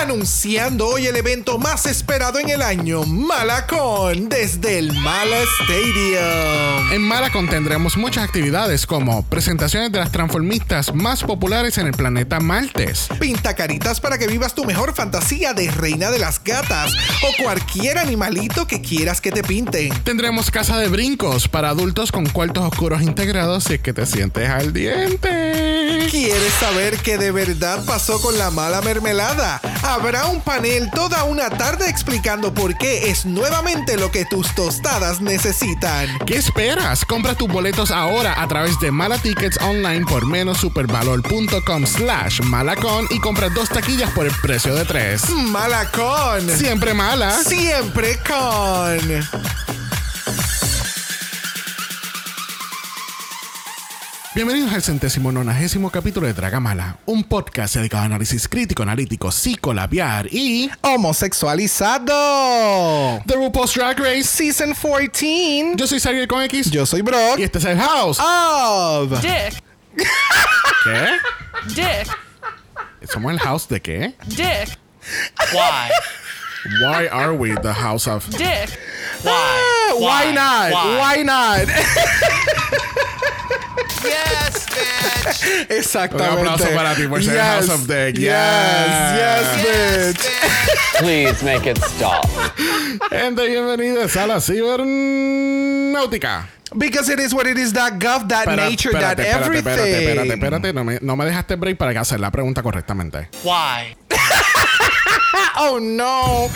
Anunciando hoy el evento más esperado en el año, Malacon, desde el Mala Stadium. En Malacon tendremos muchas actividades como presentaciones de las transformistas más populares en el planeta Maltes. Pinta caritas para que vivas tu mejor fantasía de reina de las gatas o cualquier animalito que quieras que te pinten. Tendremos casa de brincos para adultos con cuartos oscuros integrados si es que te sientes al diente. ¿Quieres saber qué de verdad pasó con la mala mermelada? Habrá un panel toda una tarde explicando por qué es nuevamente lo que tus tostadas necesitan. ¿Qué esperas? Compra tus boletos ahora a través de Mala Tickets online por menos supervalor.com slash malacon y compra dos taquillas por el precio de tres. Malacon. Siempre mala. Siempre con. Bienvenidos al centésimo nonagésimo capítulo de Dragamala, un podcast dedicado a análisis crítico, analítico, psicolabiar y Homosexualizado. The RuPaul's Drag Race. Season 14. Yo soy Xavier con X Yo soy Brock. y este es el House. Of. Dick. ¿Qué? Dick. ¿Somos el House de qué? Dick. Why? Why are we the House of... Dick. Ah, Why? Why not? Why not? Yes, bitch. Un aplauso para ti por ser Yes. House of Dick. Yes, Yeah. yes, bitch. Please make it stop. Gente, bienvenidos a la cibernáutica. Because it is what it is, that gov, that Espera, nature, espérate, that espérate, everything. espérate, espérate, espérate. No me, no me dejaste break para hacer la pregunta correctamente. Why? Oh no.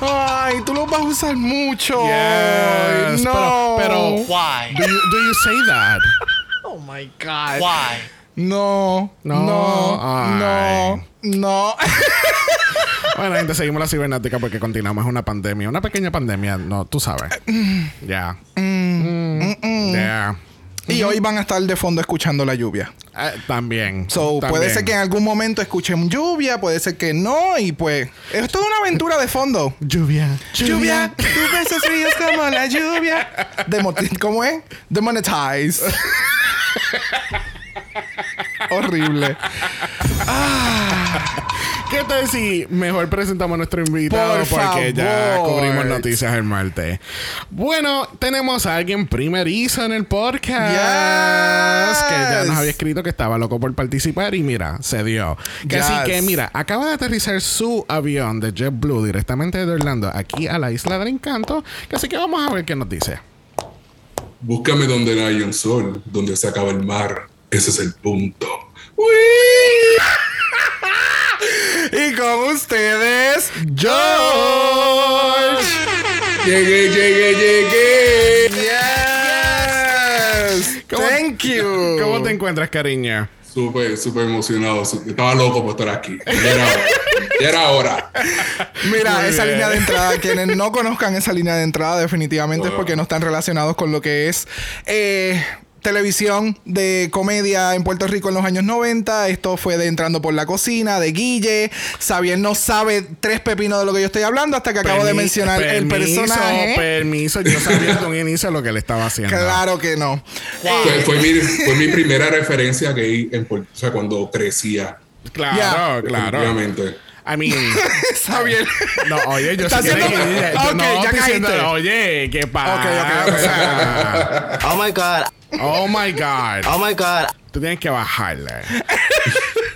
Ay, tú lo vas a usar mucho. Yes, no. pero- pero- Why? Do you, do you say that? Oh my God. Why? No. No. No. Ay. No. No. Bueno, gente, seguimos la cibernáutica porque continuamos una pandemia. Una pequeña pandemia, no, tú sabes. Ya. Mm, Ya. y hoy van a estar de fondo escuchando la lluvia. Eh, también. So, puede ser que en algún momento escuchen lluvia, puede ser que no, y pues. Es toda una aventura de fondo. Lluvia. Lluvia, tus besos fríos como la lluvia. Demo- ¿Cómo es? Demonetize. Horrible. ¿Qué tal si mejor presentamos a nuestro invitado? Por porque ya cubrimos noticias el martes. Bueno, tenemos a alguien primerizo en el podcast. Yes. Que ya nos había escrito que estaba loco por participar y mira, se dio. Que Así que mira, acaba de aterrizar su avión de JetBlue directamente de Orlando aquí a la isla del encanto. Que así que vamos a ver qué nos dice. Búscame donde no hay un sol, donde se acaba el mar. Ese es el punto. Y con ustedes, George. Llegué, llegué, llegué. Yes. ¿Cómo- Thank you. ¿Cómo te encuentras, cariño? Súper, súper emocionado. Estaba loco por estar aquí. Ya era hora. Ya era hora. Mira, Muy esa bien. línea de entrada, quienes no conozcan esa línea de entrada, definitivamente es porque no están relacionados con lo que es eh, televisión de comedia en Puerto Rico en los años 90. Esto fue de Entrando por la Cocina, de Guille. Xavier no sabe tres pepinos de lo que yo estoy hablando hasta que acabo de mencionar el personaje. Permiso, yo sabía un inicio lo que le estaba haciendo. Claro que no. Fue, fue mi, fue mi primera referencia gay en Puerto- o sea, cuando crecía. Claro, Ya. claro. Obviamente. I mean, Xavier. no, oye, yo Está sí haciendo- que- yo Ok, no ya diciendo, oye, ¿qué pasa? Ok, ok, ok. Oh my god. Oh my God. Oh my god. Tú tienes que bajarle.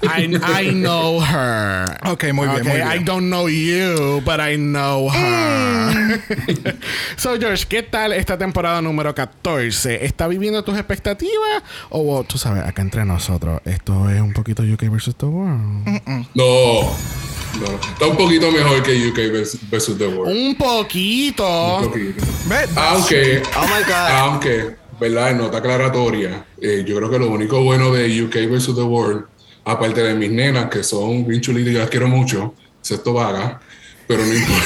I, I know her. Ok, muy bien, muy bien. I don't know you, but I know her. so, George, ¿qué tal esta temporada número 14? ¿Está viviendo tus expectativas? O tú sabes, acá entre nosotros, esto es un poquito UK versus the world. No. No. Está un poquito mejor que UK versus, versus The World. Un poquito. Un poquito. Ve, Aunque, Oh my god. aunque, ¿verdad? En nota aclaratoria, eh, yo creo que lo único bueno de UK versus The World, aparte de mis nenas, que son bien chulitas y yo las quiero mucho, excepto vaga, pero no importa.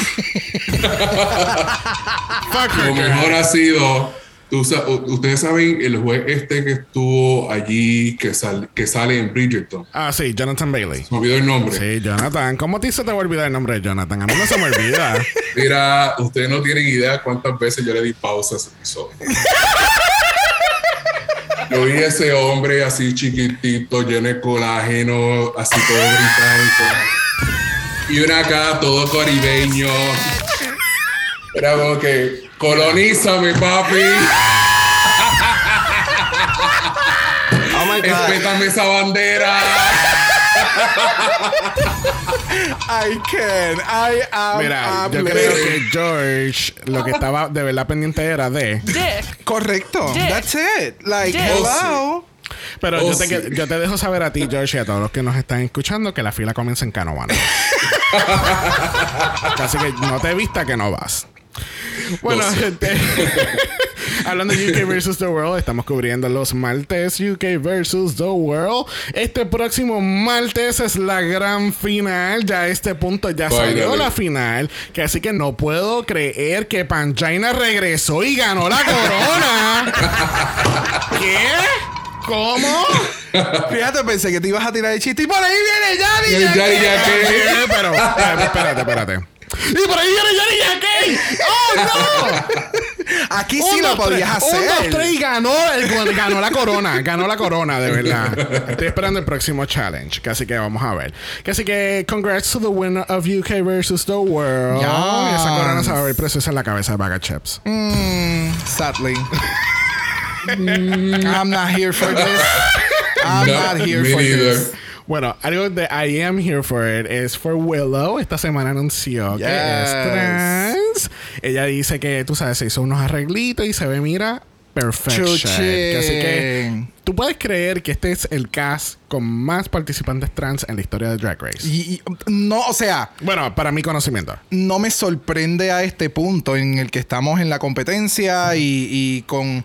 Lo mejor ha sido, tú ustedes saben, el juez este que estuvo allí, que, sal- que sale en Bridgerton. Ah, sí, Jonathan Bailey. Se me olvidó el nombre. Sí, Jonathan. ¿Cómo te se te va a olvidar el nombre de Jonathan? A mí no se me olvida. Mira, ustedes no tienen idea cuántas veces yo le di pausa a ese episodio. Yo vi ese hombre así chiquitito, lleno de colágeno, así todo británico. Y una acá todo caribeño. Era como que, colonízame, papi. Oh my God. Respétame esa bandera. I can. I am Mira, yo creo que George lo que estaba de verdad pendiente era de. Dick. Correcto. Dick. That's it. Like, Dick. hello. Pero Oh, yo, te, sí. yo te dejo saber a ti, George, y a todos los que nos están escuchando que la fila comienza en Canobano. Así que no te vista que no vas. Bueno, gente. Hablando de UK versus The World, estamos cubriendo los martes UK versus The World. Este próximo martes es la gran final. Ya a este punto ya salió Finally. la final. Que así que no puedo creer que Panchina regresó y ganó la corona. ¿Qué? ¿Cómo? Fíjate, pensé que te ibas a tirar el chiste. Y por ahí viene Yari. Yari. Eh, pero, espérate, espérate. Y por ahí viene Yari Yankee. ¡Oh, no! Aquí sí Un, lo podías tres. Un, dos, hacer. tres y ganó, el- ganó la corona. Ganó la corona, de verdad. Estoy esperando el próximo challenge. Que así que vamos a ver. Que así que, congrats to the winner of UK versus the world. Yes. Esa corona se va a ver preciosa en la cabeza de Baga Chips. Mm, sadly. I'm not here for this. I'm No, not here me for neither. this. Bueno, algo de I am here for it es for Willow. Esta semana anunció que es Yes. trans. Ella dice que, tú sabes, se hizo unos arreglitos y se ve, mira, perfection. Así que tú puedes creer que este es el cast con más participantes trans en la historia de Drag Race. Y, y- no, o sea, Bueno, para mi conocimiento. no me sorprende a este punto en el que estamos en la competencia y, y con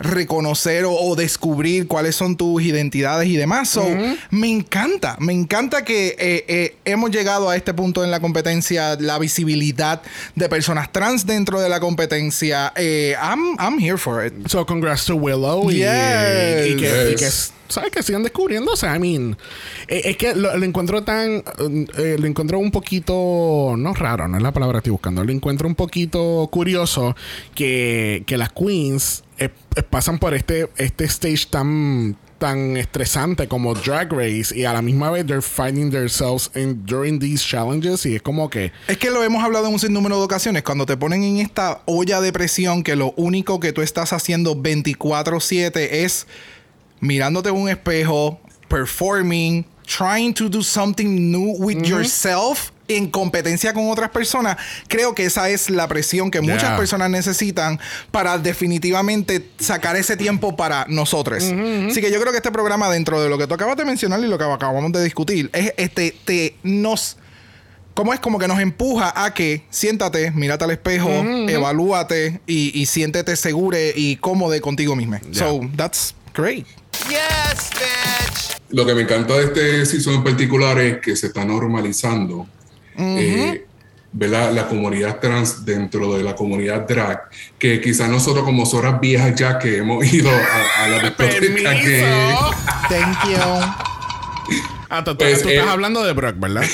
reconocer o, o descubrir cuáles son tus identidades y demás. So, Me encanta, me encanta que eh, eh, hemos llegado a este punto en la competencia, la visibilidad de personas trans dentro de la competencia. Eh, I'm, I'm here for it. So, congrats to Willow. y- Yes. Y, que, y que. ¿sabes? Que sigan descubriendo. O sea, I mean, eh, es que lo, lo encuentro tan. eh, lo encuentro un poquito. No raro, no es la palabra que estoy buscando. Lo encuentro un poquito curioso que, que las queens eh, eh, pasan por este, este stage tan tan estresante como Drag Race y a la misma vez they're finding themselves in, during these challenges y es como que Es que lo hemos hablado en un sinnúmero de ocasiones. Cuando te ponen en esta olla de presión que lo único que tú estás haciendo 24-7 es mirándote en un espejo, performing, trying to do something new with yourself en competencia con otras personas, creo que esa es la presión que muchas Yeah. personas necesitan para definitivamente sacar ese tiempo para nosotros. Así que yo creo que este programa, dentro de lo que tú acabas de mencionar y lo que acabamos de discutir, es este, te nos ¿Cómo es como que nos empuja a que siéntate, mírate al espejo, evalúate y, y siéntete seguro y cómodo contigo mismo? So, that's great. Yes, bitch. Lo que me encanta de este season en particular es que se está normalizando eh, ¿verdad? la comunidad trans dentro de la comunidad drag. Que quizás nosotros, como zoras viejas ya que hemos ido a, a la discoteca que. Thank you. Ah, tú, Pues, tú estás eh, hablando de Brock, ¿verdad?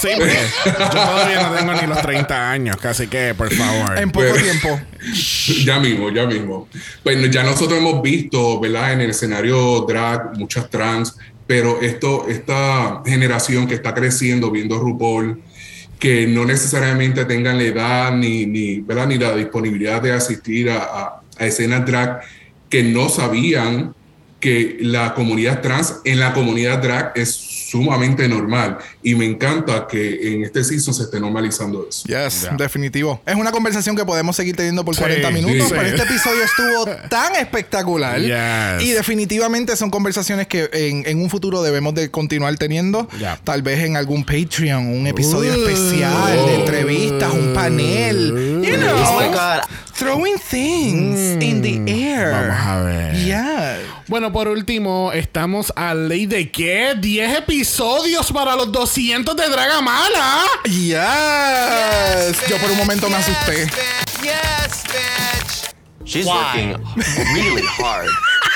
sí, porque yo todavía no tengo ni los 30 años, así que por favor. En poco Pero- tiempo. Ya mismo, ya mismo. Bueno, ya nosotros hemos visto, ¿verdad? En el escenario drag, muchas trans, pero esto, esta generación que está creciendo viendo RuPaul, que no necesariamente tengan la edad ni, ni, ¿verdad? ni la disponibilidad de asistir a, a- a escenas drag, que no sabían que la comunidad trans en la comunidad drag es sumamente normal y me encanta que en este season se esté normalizando eso. Yes, Ya. definitivo. Es una conversación que podemos seguir teniendo por Sí, 40 minutos, sí. pero este episodio estuvo tan espectacular. Yes. Y definitivamente son conversaciones que en, en un futuro debemos de continuar teniendo. Ya. Tal vez en algún Patreon, un episodio Uh. especial de entrevistas, un panel. You know, Oh my God. throwing things in the air. Vamos a ver. Yeah. Bueno, por último, estamos a ley de qué? 10 episodios para los 200 de Dragamala. Yes. Yo por un momento me asusté. Yes, bitch. She's Why? working really hard.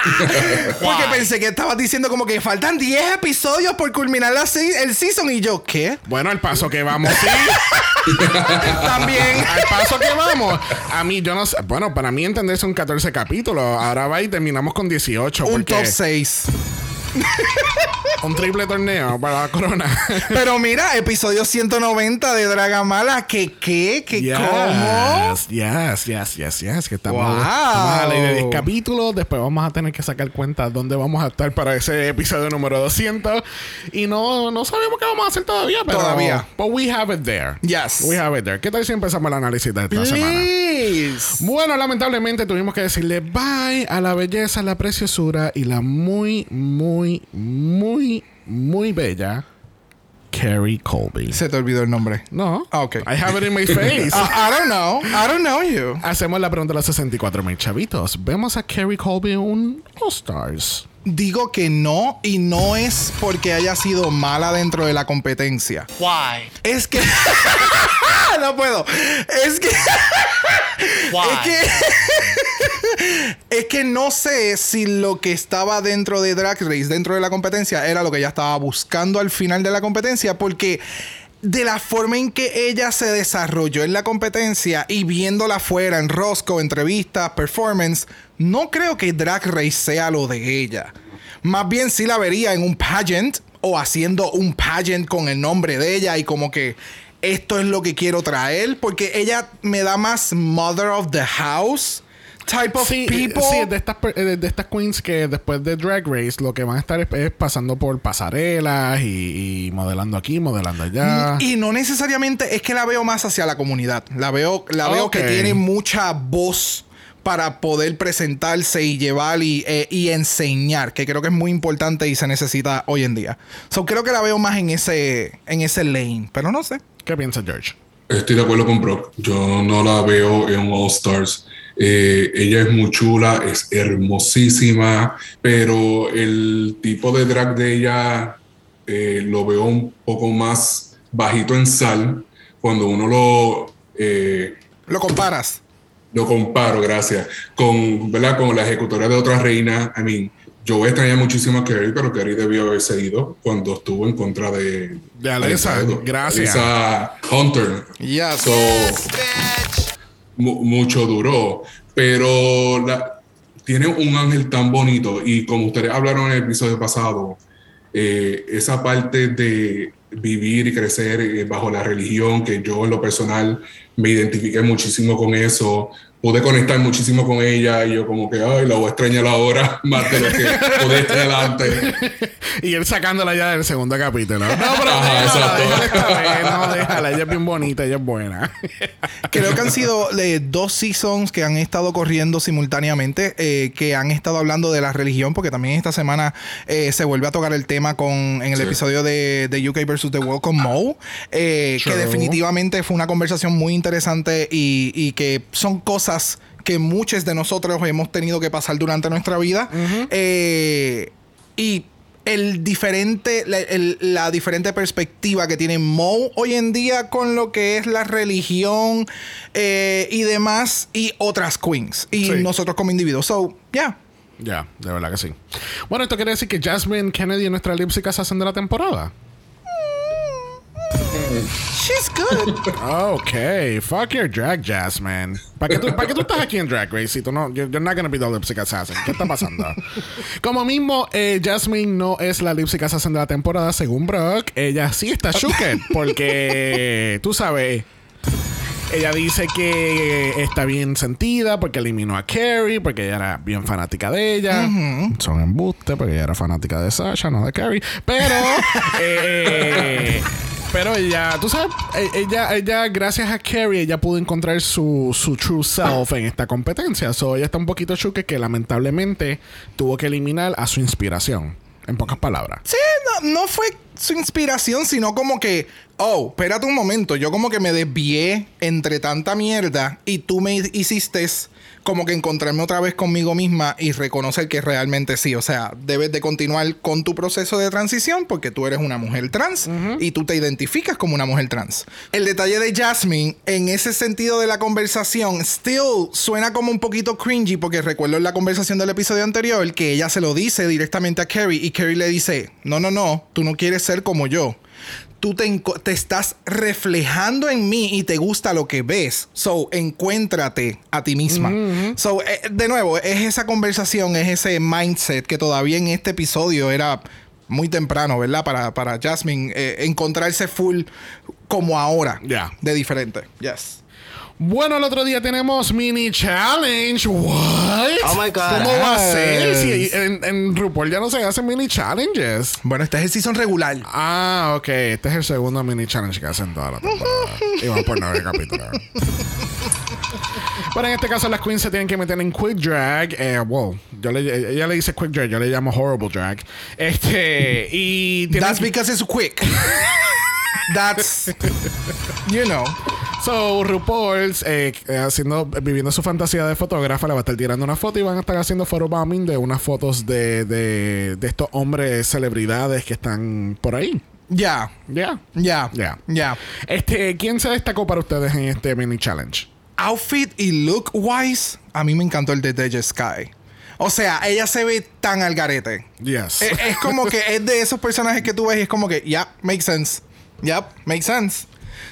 Porque pensé que estabas diciendo como que faltan 10 episodios por culminar la se- el season. Y yo, ¿qué? Bueno, al paso que vamos, sí. También. al paso que vamos. A mí, yo no sé. Bueno, para mí entender son 14 capítulos. Ahora va y terminamos con 18. Un porque top 6. Un triple torneo para la corona. Pero mira, episodio 190 de Dragamala. ¿Qué qué? ¿Qué cómo? Yes, yes, yes, yes. Que estamos, Wow. estamos a la de 10 capítulos. Después vamos a tener que sacar cuenta dónde vamos a estar para ese episodio número 200. Y no, no sabemos qué vamos a hacer todavía. Pero, Todavía. But we have it there. Yes. We have it there. ¿Qué tal si empezamos el análisis de esta semana? Please. Bueno, lamentablemente tuvimos que decirle bye a la belleza, la preciosura y la muy, muy, muy, muy bella Carrie Colby. Se te olvidó el nombre. No. Ah, ok. I have it in my face. Ah, I don't know. I don't know you. Hacemos la pregunta de los 64 mil chavitos. ¿Vemos a Carrie Colby en un All Stars? Digo que no y no es porque haya sido mala dentro de la competencia. Why? Es que no puedo. Es que Why? es que es que no sé si lo que estaba dentro de Drag Race, dentro de la competencia, era lo que ella estaba buscando al final de la competencia, porque de la forma en que ella se desarrolló en la competencia y viéndola fuera en Roscoe, entrevistas, performance, no creo que Drag Race sea lo de ella. Más bien sí la vería en un pageant o haciendo un pageant con el nombre de ella y como que esto es lo que quiero traer porque ella me da más mother of the house type of Sí, people. sí, de estas, eh, de estas queens que después de Drag Race lo que van a estar es, es pasando por pasarelas y, y modelando aquí, modelando allá. Y no necesariamente es que la veo más hacia la comunidad. La veo, la veo Ok. que tiene mucha voz para poder presentarse y llevar y, eh, y enseñar, que creo que es muy importante y se necesita hoy en día. So, creo que la veo más en ese, en ese lane, pero no sé. ¿Qué piensa George? Estoy de acuerdo con Brock. Yo no la veo en All Stars. Eh, ella es muy chula, es hermosísima, pero el tipo de drag de ella eh, lo veo un poco más bajito en sal cuando uno lo, eh, Lo comparas. lo comparo, gracias, con, ¿verdad? con la ejecutora de otra reina. I mean, yo voy a extrañar muchísimo a Kerry, pero Kerry debió haberse ido cuando estuvo en contra de, De Edo. gracias. Hunter. Yes. So, Bitch. Mu- mucho duró, pero la- tiene un ángel tan bonito y como ustedes hablaron en el episodio pasado, eh, esa parte de vivir y crecer eh, bajo la religión, que yo en lo personal me identifiqué muchísimo con eso, pude conectar muchísimo con ella y yo como que, ay, la voy a extrañar ahora más de lo que pude estar adelante. Y él sacándola ya del segundo capítulo. No, pero Ajá, déjala, déjala no, déjala. Ella es bien bonita, ella es buena. Creo que han sido eh, dos seasons que han estado corriendo simultáneamente, eh, que han estado hablando de la religión, porque también esta semana eh, se vuelve a tocar el tema con en el Sí. episodio de, de UK versus The World con Mo, eh, que definitivamente fue una conversación muy interesante y, y que son cosas que muchos de nosotros hemos tenido que pasar durante nuestra vida. Eh, y el diferente, la, el- la diferente perspectiva que tiene Mo hoy en día con lo que es la religión eh, y demás, y otras queens, y Sí. nosotros como individuos. So, yeah. Ya, de verdad que sí. Bueno, esto quiere decir que Jasmine Kennedy nuestra Lipsy hacen de la temporada. She's good. Ok, fuck your drag, Jasmine. ¿Para qué, tú, ¿Para qué tú estás aquí en Drag tú no, you're, you're not gonna be the lipstick assassin? ¿Qué está pasando? Como mismo, eh, Jasmine no es la lipstick assassin de la temporada, según Brock. Ella sí está shooked porque, tú sabes, ella dice que está bien sentida porque eliminó a Carrie, porque ella era bien fanática de ella. Son embustes porque ella era fanática de Sasha, no de Carrie. Pero, eh, pero ella, tú sabes, e- ella, ella, gracias a Carrie, ella pudo encontrar su, su true self en esta competencia. So, ella está un poquito chuque que lamentablemente tuvo que eliminar a su inspiración. En pocas palabras. Sí, no, no fue su inspiración, sino como que, oh, espérate un momento, yo como que me desvié entre tanta mierda y tú me hiciste como que encontrarme otra vez conmigo misma y reconocer que realmente sí, o sea, debes de continuar con tu proceso de transición porque tú eres una mujer trans y tú te identificas como una mujer trans. El detalle de Jasmine en ese sentido de la conversación still suena como un poquito cringy porque recuerdo en la conversación del episodio anterior que ella se lo dice directamente a Carrie y Carrie le dice, no, no, no, tú no quieres ser como yo tú te, estás reflejando en mí y te gusta lo que ves. So, encuéntrate a ti misma. So, eh, de nuevo, es esa conversación, es ese mindset que todavía en este episodio era muy temprano, ¿verdad? Para, para Jasmine eh, encontrarse full como ahora. Ya. De diferente. Yes. Bueno, el otro día tenemos mini challenge. What? Oh my God. ¿Cómo va a ser? Si en, en RuPaul ya no se hacen mini challenges. Bueno, este es el season regular. Ah, ok. Este es el segundo mini challenge que hacen toda la temporada. y van por nueve capítulos. Pero en este caso las queens se tienen que meter en quick drag. Eh, wow. Yo le, ella le dice quick drag, yo le llamo horrible drag. Este, y That's because it's quick. That's, you know. So, RuPaul's eh, eh, haciendo, viviendo su fantasía de fotógrafa, le va a estar tirando una foto y van a estar haciendo photobombing de unas fotos de, de, de estos hombres celebridades que están por ahí. Ya. Ya. Ya. Ya. Ya. Este, ¿quién se destacó para ustedes en este mini challenge? outfit y look wise, a mí me encantó el de Deja Sky. O sea, ella se ve tan al garete. Yes. Es, es como que es de esos personajes que tú ves y es como que, yeah, makes sense. Yep, makes sense.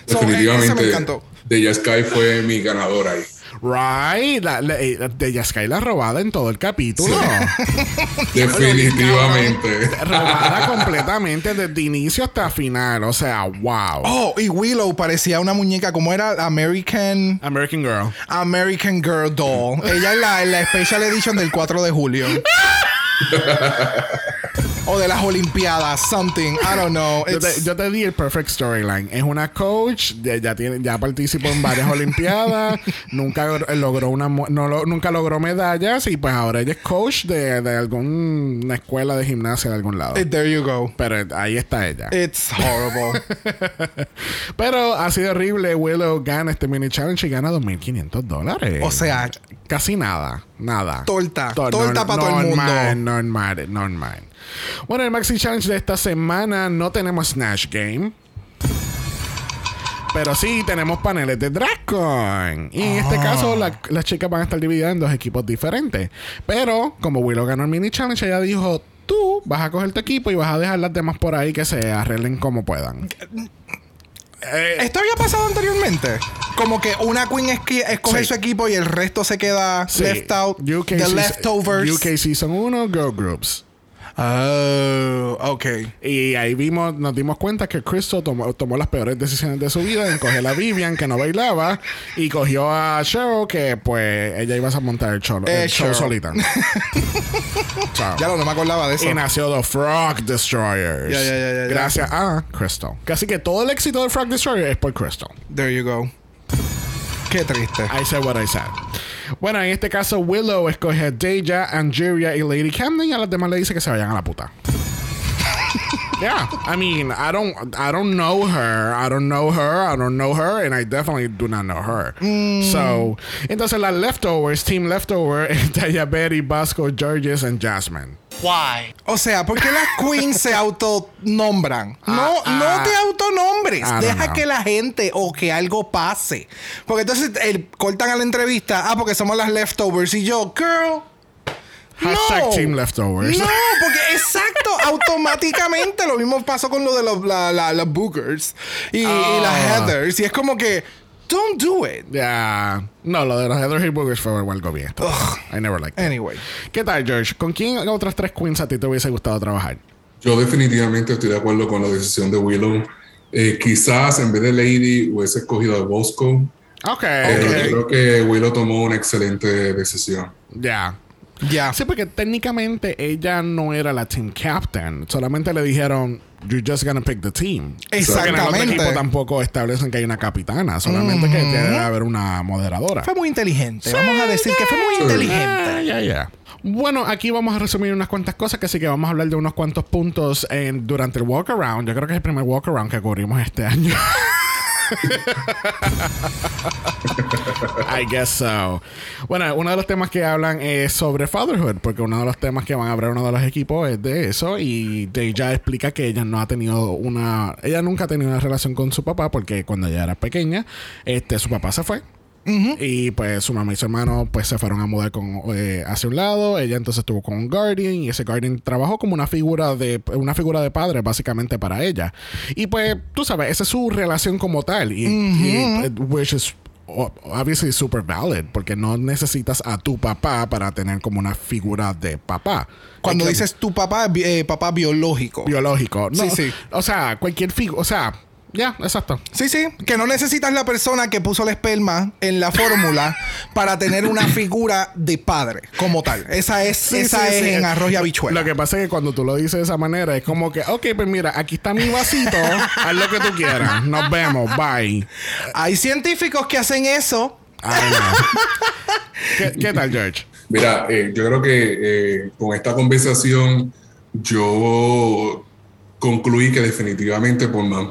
So, eh, me Definitivamente, encantó. Deja Sky fue mi ganadora ahí. right. La, la- eh, de Yaskai la robada en todo el capítulo. Definitivamente. robada completamente desde inicio hasta final. O sea, wow. Oh, y Willow parecía una muñeca, como era American American Girl. American Girl Doll. Ella es la, en la Special Edition del 4 de julio. o de las Olimpiadas, something. I don't know. Yo te, yo te di el perfect storyline. Es una coach, ya, ya tiene, ya participó en varias olimpiadas, nunca gr- logró una no lo- nunca logró medallas y pues ahora ella es coach de, de alguna escuela de gimnasia de algún lado. eh, There you go. Pero ahí está ella. It's horrible. Pero ha sido horrible. Willow gana este mini challenge y gana 2.500 dólares. O sea, casi nada. Nada. Torta. To- Torta pa' todo el normal, mundo. Normal, normal. Bueno, el Maxi Challenge de esta semana no tenemos Snatch Game. Pero sí tenemos paneles de Dragon. Y en Ah. este caso, la- las chicas van a estar divididas en dos equipos diferentes. Pero, como Willow ganó el mini challenge, ella dijo: Tú vas a coger tu equipo y vas a dejar las demás por ahí que se arreglen como puedan. Eh, ¿Esto había pasado anteriormente? Como que una queen escoge Sí. su equipo y el resto se queda sí. left out. UK the leftovers. UK Season 1, Girl Groups. Oh, ok. Y ahí vimos, nos dimos cuenta que Crystal tomó, tomó las peores decisiones de su vida en coger a Vivian, que no bailaba, y cogió a Cheryl, que pues ella iba a montar el show, Eh, el show solita. Chao. Ya lo, no me acordaba de eso. Y nació The Frog Destroyers. Ya, ya, ya, ya, ya. Gracias a Crystal. Así que todo el éxito de Frog Destroyer es por Crystal. There you go. Qué triste. I said what I said. Bueno, en este caso, Willow escoge a Deja, Angeria y Lady Camden y a las demás le dice que se vayan a la puta. yeah, I mean, I don't, I don't know her, I don't know her, I don't know her, and I definitely do not know her. So, entonces las leftovers, team leftover, Deja, Betty, Basco, Georges, and Jasmine. Why? O sea, ¿por qué las queens se autonombran? No, Ah, no ah. te autonombres. Don't Deja know. que la gente o que algo pase. Porque entonces el, cortan a la entrevista. Ah, porque somos las leftovers. Y yo, girl. Hashtag no. team leftovers. No, porque exacto, automáticamente lo mismo pasó con lo de los la, la- las bookers y, y Ah. las heathers. Y es como que, don't do it. Yeah. No, lo de los Heather Hill Boogers fue algo bien. I never liked it. Anyway. ¿Qué tal, George? ¿Con quién otras tres queens a ti te hubiese gustado trabajar? Yo definitivamente estoy de acuerdo con la decisión de Willow. Eh, quizás en vez de Lady hubiese escogido a Bosco. Ok. Pero ok. yo creo que Willow tomó una excelente decisión. Ya. Ya. Sí, porque técnicamente ella no era la team captain. Solamente le dijeron, you're just gonna pick the team. Porque en el otro Exactamente. equipo tampoco establecen que hay una capitana, solamente que debe haber una moderadora. Fue muy inteligente. Vamos a decir que fue muy inteligente. Ah, ya, ya. Bueno, aquí vamos a resumir unas cuantas cosas, que sí que vamos a hablar de unos cuantos puntos en- durante el walk around. Yo creo que es el primer walk around que cubrimos este año. I guess so. Bueno, uno de los temas que hablan es sobre fatherhood, porque uno de los temas que van a abrir uno de los equipos es de eso. Y ella explica que ella no ha tenido una. Ella nunca ha tenido una relación con su papá, porque cuando ella era pequeña, este, su papá se fue. Y pues su mamá y su hermano pues se fueron a mudar con, eh, hacia un lado. Ella entonces estuvo con un guardian y ese guardian trabajó como una figura de una figura de padre básicamente para ella. Y pues tú sabes, esa es su relación como tal. Y, y, eh, which is obviously super valid porque no necesitas a tu papá para tener como una figura de papá. Cuando que- dices tu papá, eh, papá biológico. biológico. No, Sí, sí. O sea, cualquier figura, o sea, ya, exacto. Sí, sí, que no necesitas la persona que puso el esperma en la fórmula para tener una figura de padre como tal. Esa es, Sí, esa sí, es sí. en arroz y habichuela. Lo que pasa es que cuando tú lo dices de esa manera es como que, ok, pues mira, aquí está mi vasito, haz lo que tú quieras, nos vemos, bye. Hay científicos que hacen eso. Ay, no. ¿Qué, qué tal, George? Mira, eh, yo creo que eh, con esta conversación yo concluí que definitivamente por más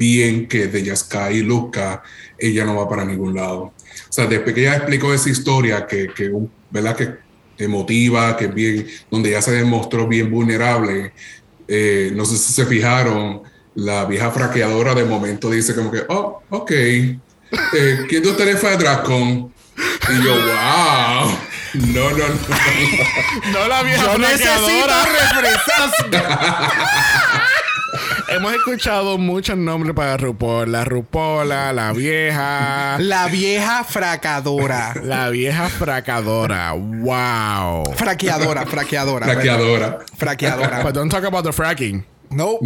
bien que de Yaskai luzca, ella no va para ningún lado. O sea, después que ella explicó esa historia que, que ¿verdad? Que emotiva, que es bien, donde ya se demostró bien vulnerable, eh, no sé si se fijaron, la vieja fraqueadora de momento dice como que, oh, ok, eh, ¿quién de ustedes fue a Dracon? Y yo, wow. No, no, no. No la vieja Yo necesito refrescos. Hemos escuchado muchos nombres para RuPaul. La Rupola, la vieja, La vieja fracadora. la vieja fracadora. Wow. Fraqueadora, fraqueadora. Fraqueadora. Fraqueadora. But don't talk about the fracking. No,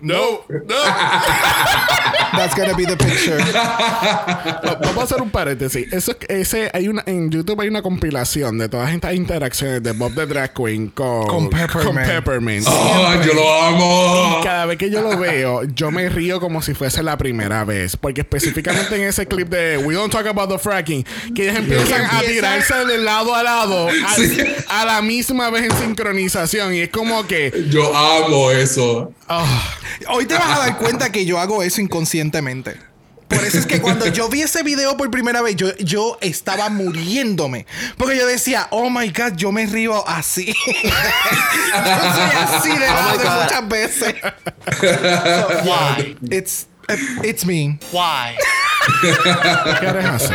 No, no. that's gonna be the picture. Va- Vamos a hacer un paréntesis. Eso, ese, hay una, en YouTube hay una compilación de todas estas interacciones de Bob the Drag Queen con, Con Peppermint. con Peppermint. ¡Oh, yo lo amo! Cada vez que yo lo veo, yo me río como si fuese la primera vez. Porque específicamente en ese clip de We Don't Talk About the Fracking, que ellos empiezan a tirarse de lado a lado a, Sí. a la misma vez en sincronización. Y es como que. Yo amo eso. ah, Hoy te vas a dar cuenta que yo hago eso inconscientemente. Por eso es que cuando yo vi ese video por primera vez, yo, yo estaba muriéndome. Porque yo decía, oh my God, yo me río así. yo soy así de Oh muchas veces. So, Why? it's, it's me. Why? ¿Qué eres así?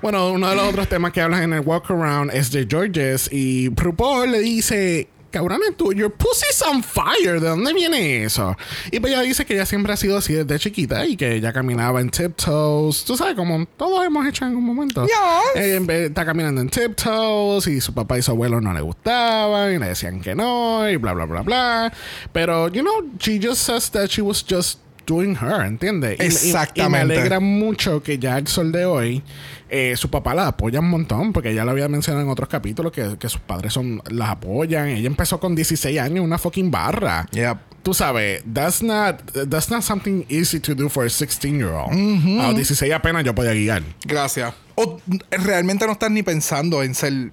Bueno, uno de los otros temas que hablan en el walk around es de Georges y RuPaul le dice, cabrones tú, your pussy's on fire, ¿de dónde viene eso? Y pues ella dice que ella siempre ha sido así desde chiquita y que ella caminaba en tiptoes, tú sabes, como todos hemos hecho en algún momento. Yes. Ella vez- está caminando en tiptoes y su papá y su abuelo no le gustaban y le decían que no y bla, bla, bla, bla. Pero, you know, she just says that she was just doing her, ¿entiendes? Y- y- Y, me Exactamente. alegra mucho que ya el sol de hoy eh, su papá la apoya un montón porque ya lo había mencionado en otros capítulos que, que sus padres son las apoyan ella empezó con 16 años una fucking barra Yep. tú sabes that's not that's not something easy to do for a 16 year old a los 16 apenas yo podía guiar Gracias. O realmente no estás ni pensando en ser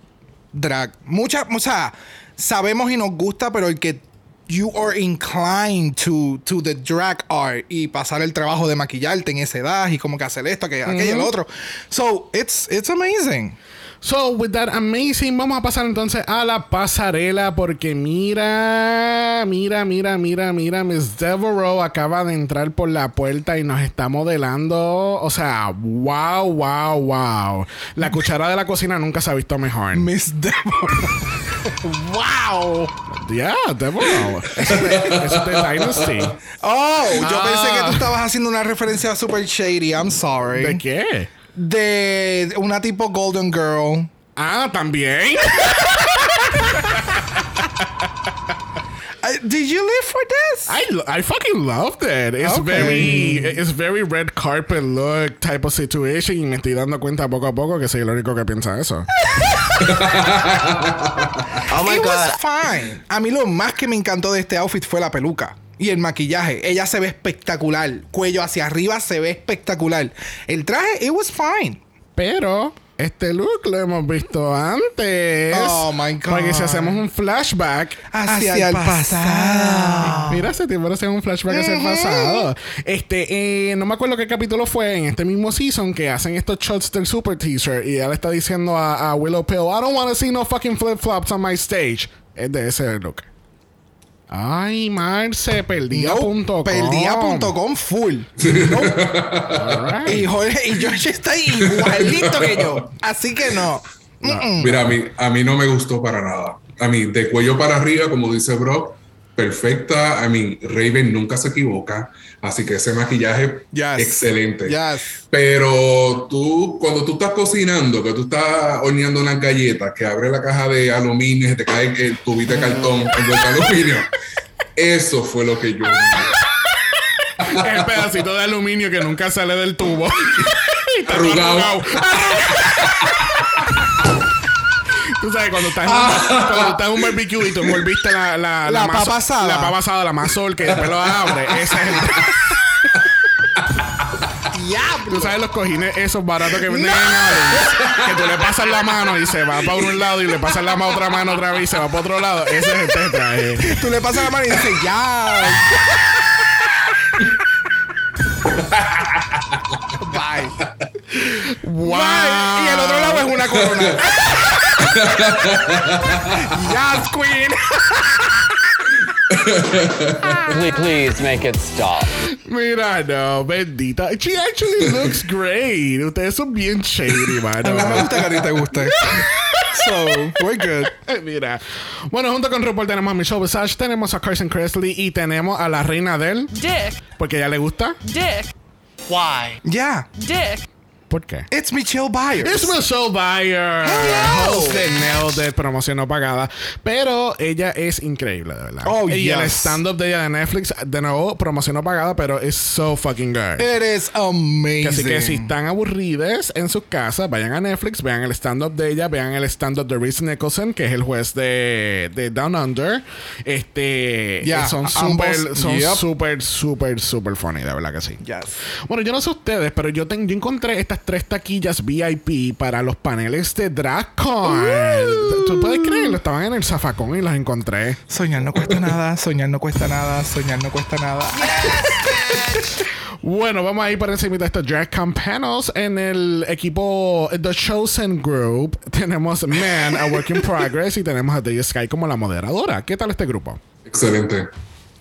drag. Mucha, o sea, sabemos y nos gusta, pero el que you are inclined to, to the drag art y pasar el trabajo de maquillarte en esa edad y como que hacer esto, que aquello, y lo otro. So, it's, it's amazing. So, with that amazing, vamos a pasar entonces a la pasarela porque mira, mira, mira, mira, mira, Miss Devereaux acaba de entrar por la puerta y nos está modelando, o sea, wow, wow, wow. La cuchara de la cocina nunca se ha visto mejor. Miss Deborah. wow. Yeah, Devereaux. Eso es de, eso es de Dynasty. Oh, yo Ah. pensé que tú estabas haciendo una referencia super shady. I'm sorry. ¿De qué? De una tipo Golden Girl. Ah, también. Did you live for this? I I fucking loved it. It's Okay. very, it's very red carpet look type of situation y me estoy dando cuenta poco a poco que soy el único que piensa eso. Oh my It was god. fine. A mí lo más que me encantó de este outfit fue la peluca. Y el maquillaje. Ella se ve espectacular. Cuello hacia arriba se ve espectacular. El traje, it was fine. Pero este look lo hemos visto antes. Oh, my God. Porque si hacemos un flashback. Hacia, el pasado. Mira, hace tiempo hacemos un flashback hacia el pasado. Este, eh, no me acuerdo qué capítulo fue en este mismo season que hacen estos shots del super teaser y ella le está diciendo a, a Willow Pill, I don't want to see no fucking flip flops on my stage. Es de ese look. Ay, Marce, perdía.com. No, perdía.com full. Alright. Y Jorge y George está igualito que yo. Así que no. Mira, a mí, a mí no me gustó para nada. A mí, de cuello para arriba, como dice Brock, perfecta. A mí, Raven nunca se equivoca. Así que ese maquillaje, Yes. excelente. Yes. Pero tú, cuando tú estás cocinando, que tú estás horneando unas galletas, que abre la caja de aluminio y te cae el tubito de cartón envuelto en aluminio, eso fue lo que yo. El pedacito de aluminio que nunca sale del tubo. Arrugado. arrugado. Tú sabes, cuando estás, en un, cuando estás en un barbecue y tú envolviste la, la, La mazo- papa asada. La papa asada, la mazol, que después lo abre. Ese es el. Diablo. Tú sabes los cojines esos baratos que venden en Aldi, que tú le pasas la mano y se va para un lado y le pasas la ma- otra mano otra vez y se va para otro lado. Ese es el tetraje. Tú le pasas la mano y dices, ya. Bye. ¡Wow! Bye. Y el otro lado es una corona. ¡Yes, Queen! Please, please make it stop. Mira, no, bendita. She actually looks great. Ustedes son bien shady, mano. A mí me gusta que a ti te guste. So, we're good. Mira. Bueno, junto con RuPaul tenemos a Michelle Visage, tenemos a Carson Kressley y tenemos a la reina del... Dick, Porque ella le gusta. dick, Why? Yeah. dick. ¿Por qué? It's Michelle Byers. Es Michelle Byers, Hello. host de Nailed It, promoción no pagada. Pero ella es increíble, de verdad. Oh, y el yes. stand-up de ella de Netflix, de nuevo, promoción no pagada, pero es so fucking good. It is amazing. Así que si están aburridas en sus casas, vayan a Netflix, vean el stand-up de ella, vean el stand-up de Reese Nicholson, que es el juez de, de Down Under. Este Ya, eh, son súper, son yep. súper, súper, súper funny, de verdad que sí. Yes. Bueno, yo no sé ustedes, pero yo, ten- yo encontré estas tres taquillas VIP para los paneles de DragCon. ¿Tú puedes creerlo? Estaban en el zafacón y las encontré. Soñar no cuesta nada, soñar no cuesta nada, soñar no cuesta nada. Bueno, vamos a ir para encima de estos DragCon panels. En el equipo The Chosen Group tenemos Man, a Work in Progress, y tenemos a Day Sky como la moderadora. ¿Qué tal este grupo? Excelente.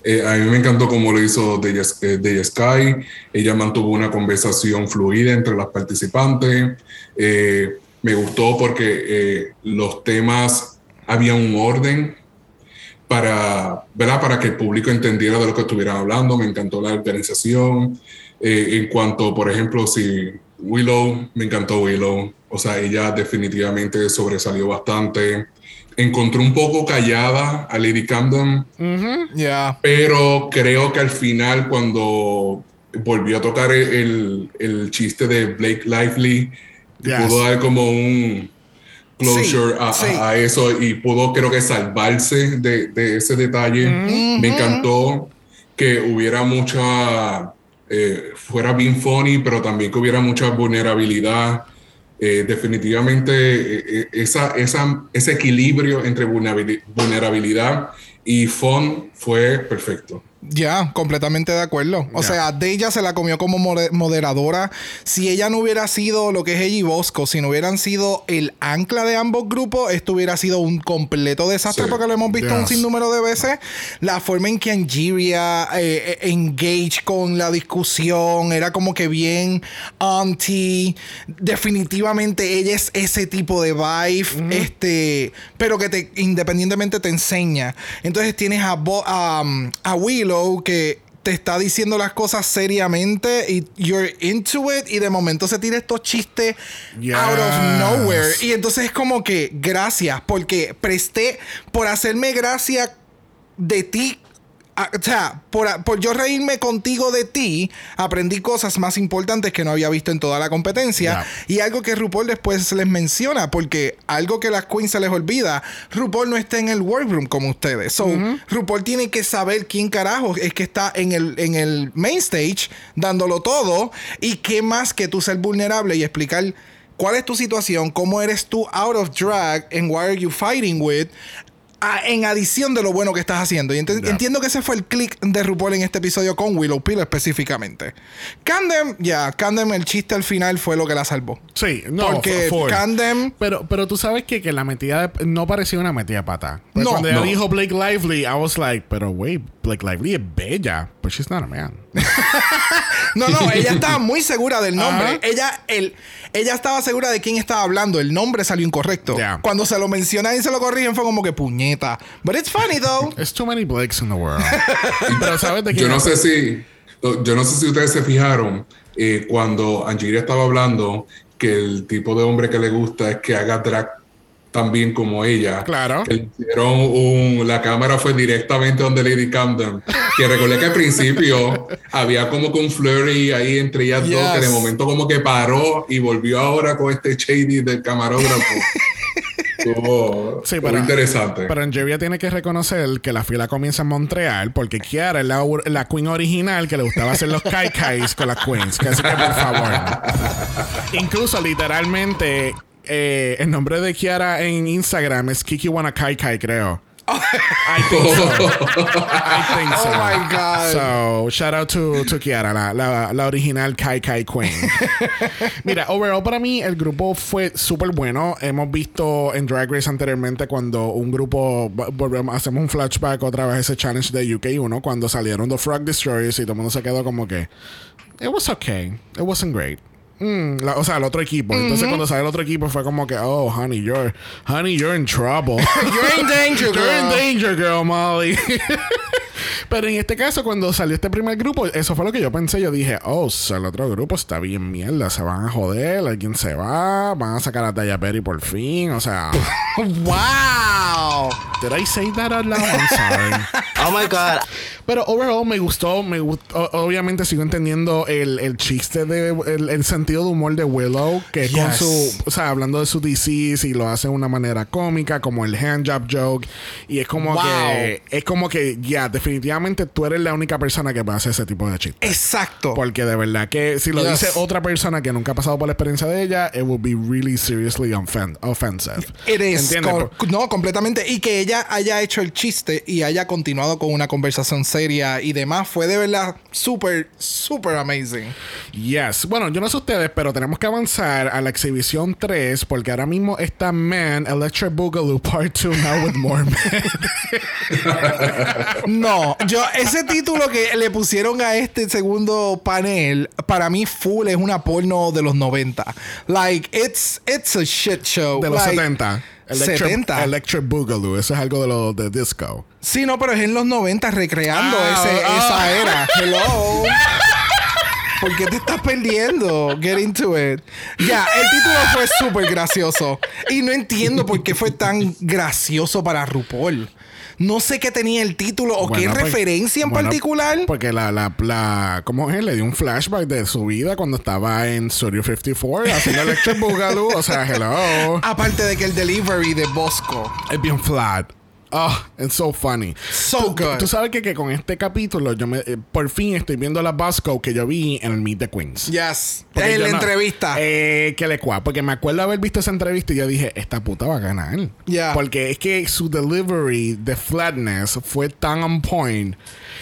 Eh, a mí me encantó cómo lo hizo Deya eh, Sky. Ella mantuvo una conversación fluida entre las participantes. Eh, me gustó porque eh, los temas había un orden para, ¿verdad? para que el público entendiera de lo que estuvieran hablando. Me encantó la organización. Eh, en cuanto, por ejemplo, si Willow, me encantó Willow. O sea, ella definitivamente sobresalió bastante. Encontré un poco callada a Lady Camden, Yeah. pero creo que al final, cuando volvió a tocar el, el chiste de Blake Lively, Yes. pudo dar como un closure Sí, a, a- sí. a eso y pudo, creo que, salvarse de, de ese detalle. Me encantó que hubiera mucha, eh, fuera bien funny, pero también que hubiera mucha vulnerabilidad. Eh, definitivamente eh, eh, esa, ese equilibrio entre vulnerabili- vulnerabilidad y fun fue perfecto. Ya, completamente de acuerdo. O sea, de ella se la comió como mode- moderadora. Si ella no hubiera sido lo que es ella y Bosco, si no hubieran sido el ancla de ambos grupos, esto hubiera sido un completo desastre Sí. porque lo hemos visto un Yes. sinnúmero de veces. La forma en que Angeria eh, eh, engage con la discusión era como que bien auntie. Definitivamente ella es ese tipo de vibe, este, pero que te independientemente te enseña. Entonces tienes a, Bo- um, a Que te está diciendo las cosas seriamente y you're into it y de momento se tira estos chistes Yes. out of nowhere y entonces es como que gracias porque presté por hacerme gracia de ti o sea, por, por yo reírme contigo de ti, aprendí cosas más importantes que no había visto en toda la competencia. Y algo que RuPaul después les menciona, porque algo que las queens se les olvida, RuPaul no está en el workroom como ustedes. So, RuPaul tiene que saber quién carajo es que está en el, en el main stage dándolo todo y qué más que tú ser vulnerable y explicar cuál es tu situación, cómo eres tú out of drag and why are you fighting with a- en adición de lo bueno que estás haciendo. Y ent- entiendo que ese fue el click de RuPaul en este episodio con Willow Pill específicamente. Candem, ya, Candem, el chiste al final fue lo que la salvó. Sí, no, Porque. Candem- Pero, pero tú sabes que, que la metida de- no parecía una metida de pata. Pero No. cuando ella No. dijo Blake Lively, I was like, pero wait, Blake Lively es bella, but she's not a man. No, no, ella estaba muy segura del nombre. Ella, el, ella estaba segura de quién estaba hablando. El nombre salió incorrecto. Cuando se lo mencionan y se lo corrigen fue como que puñeta. But it's funny though. There's too many Blakes in the world. pero sabes de quién Yo no sé si, yo no sé si ustedes se fijaron eh, cuando Angiria estaba hablando que el tipo de hombre que le gusta es que haga drag tan bien como ella. Claro. Que le hicieron un, la cámara fue directamente donde Lady Camden. Que recordé que al principio había como un flurry ahí entre ellas dos, que de momento como que paró y volvió ahora con este shady del camarógrafo. Estuvo- Sí, pero, interesante. pero Angeria tiene que reconocer que la fila comienza en Montreal porque Kiara es la, la queen original que le gustaba hacer los kai kais con las queens. Que así que por favor. Incluso literalmente eh, el nombre de Kiara en Instagram es Kiki Wanna Kai Kai, creo. I think so. I think so. Oh my God. So, shout out to, to Kiara, la, la, la original Kai Kai Queen. Mira, overall para mí el grupo fue súper bueno. Hemos visto en Drag Race anteriormente cuando un grupo, vo- volvemos, hacemos un flashback otra vez ese challenge de UK1 cuando salieron The Frog Destroyers y todo el mundo se quedó como que, it was okay, it wasn't great. Mm, la- o sea, el otro equipo. Entonces, cuando sale el otro equipo, fue como que, oh, honey, you're, honey, you're in trouble. You're in danger, You're in girl. danger, girl, Molly. Pero en este caso, cuando salió este primer grupo, eso fue lo que yo pensé. Yo dije, oh, so el otro grupo está bien mierda. Se van a joder, alguien se va, van a sacar a Taya Perry por fin. O sea, wow. did I say that out loud? I'm sorry. Oh my god. Pero overall me gustó, me gustó. Obviamente sigo entendiendo el, el chiste de el, el sentido de humor de Willow, que con Yes. su, o sea, hablando de su disease y lo hace de una manera cómica, como el handjob joke. Y es como Wow. que, es como que, ya, definitivamente tú eres la única persona que puede hacer ese tipo de chiste. Exacto. Porque de verdad que si lo Yes. dice otra persona que nunca ha pasado por la experiencia de ella, it would be really seriously offen- offensive. It is. ¿Entiendes? Co- no, completamente. Y que ella haya hecho el chiste y haya continuado con una conversación seria y demás fue de verdad súper, súper amazing. Yes. Bueno, yo no sé ustedes, pero tenemos que avanzar a la exhibición 3 porque ahora mismo está Man Electric Boogaloo Part 2 Now with More Men. No, yo, ese título que le pusieron a este segundo panel, para mí full es una porno de los 90. Like, it's, it's a shit show. de los Like, 70. Electric, 70. Electric Boogaloo. Eso es algo de lo de disco. Sí, no, pero es en los 90 recreando Ah, ese- ah. esa era. Hello. ¿Por qué te estás perdiendo? Get into it. Ya, el título fue súper gracioso. Y no entiendo por qué fue tan gracioso para RuPaul. No sé qué tenía el título o qué pues- referencia en bueno, particular. Porque la, la, la, ¿cómo es? Le dio un flashback de su vida cuando estaba en Studio 54 haciendo Electric Boogaloo. O sea, hello. Aparte de que el delivery de Bosco. Es bien flat. Oh, it's so funny. So tú, good. Tú sabes que, que con este capítulo yo me eh, por fin estoy viendo la Bosco que yo vi en el Meet the Queens. Yes. Porque en la no- entrevista. Eh, que le cua. Porque me acuerdo haber visto esa entrevista y yo dije, esta puta va a ganar. Yeah. Porque es que su delivery de flatness fue tan on point.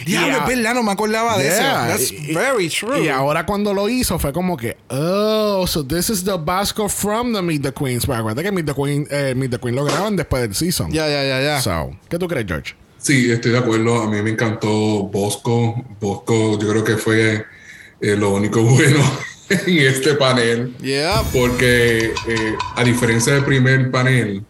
Diablo, Y a- es verdad, no me acordaba de eso. Yeah. That's Y- very true. Y ahora cuando lo hizo fue como que, oh, so this is the Basco from the Meet the Queens. Pero acuérdate que Meet the Queen, eh, Meet the Queen lo graban después del season. Ya, ya, ya, ya. So, ¿qué tú crees, George? Sí, estoy de acuerdo. A mí me encantó Bosco. Bosco, yo creo que fue eh, lo único bueno en este panel. Yeah. Porque eh, a diferencia del primer panel,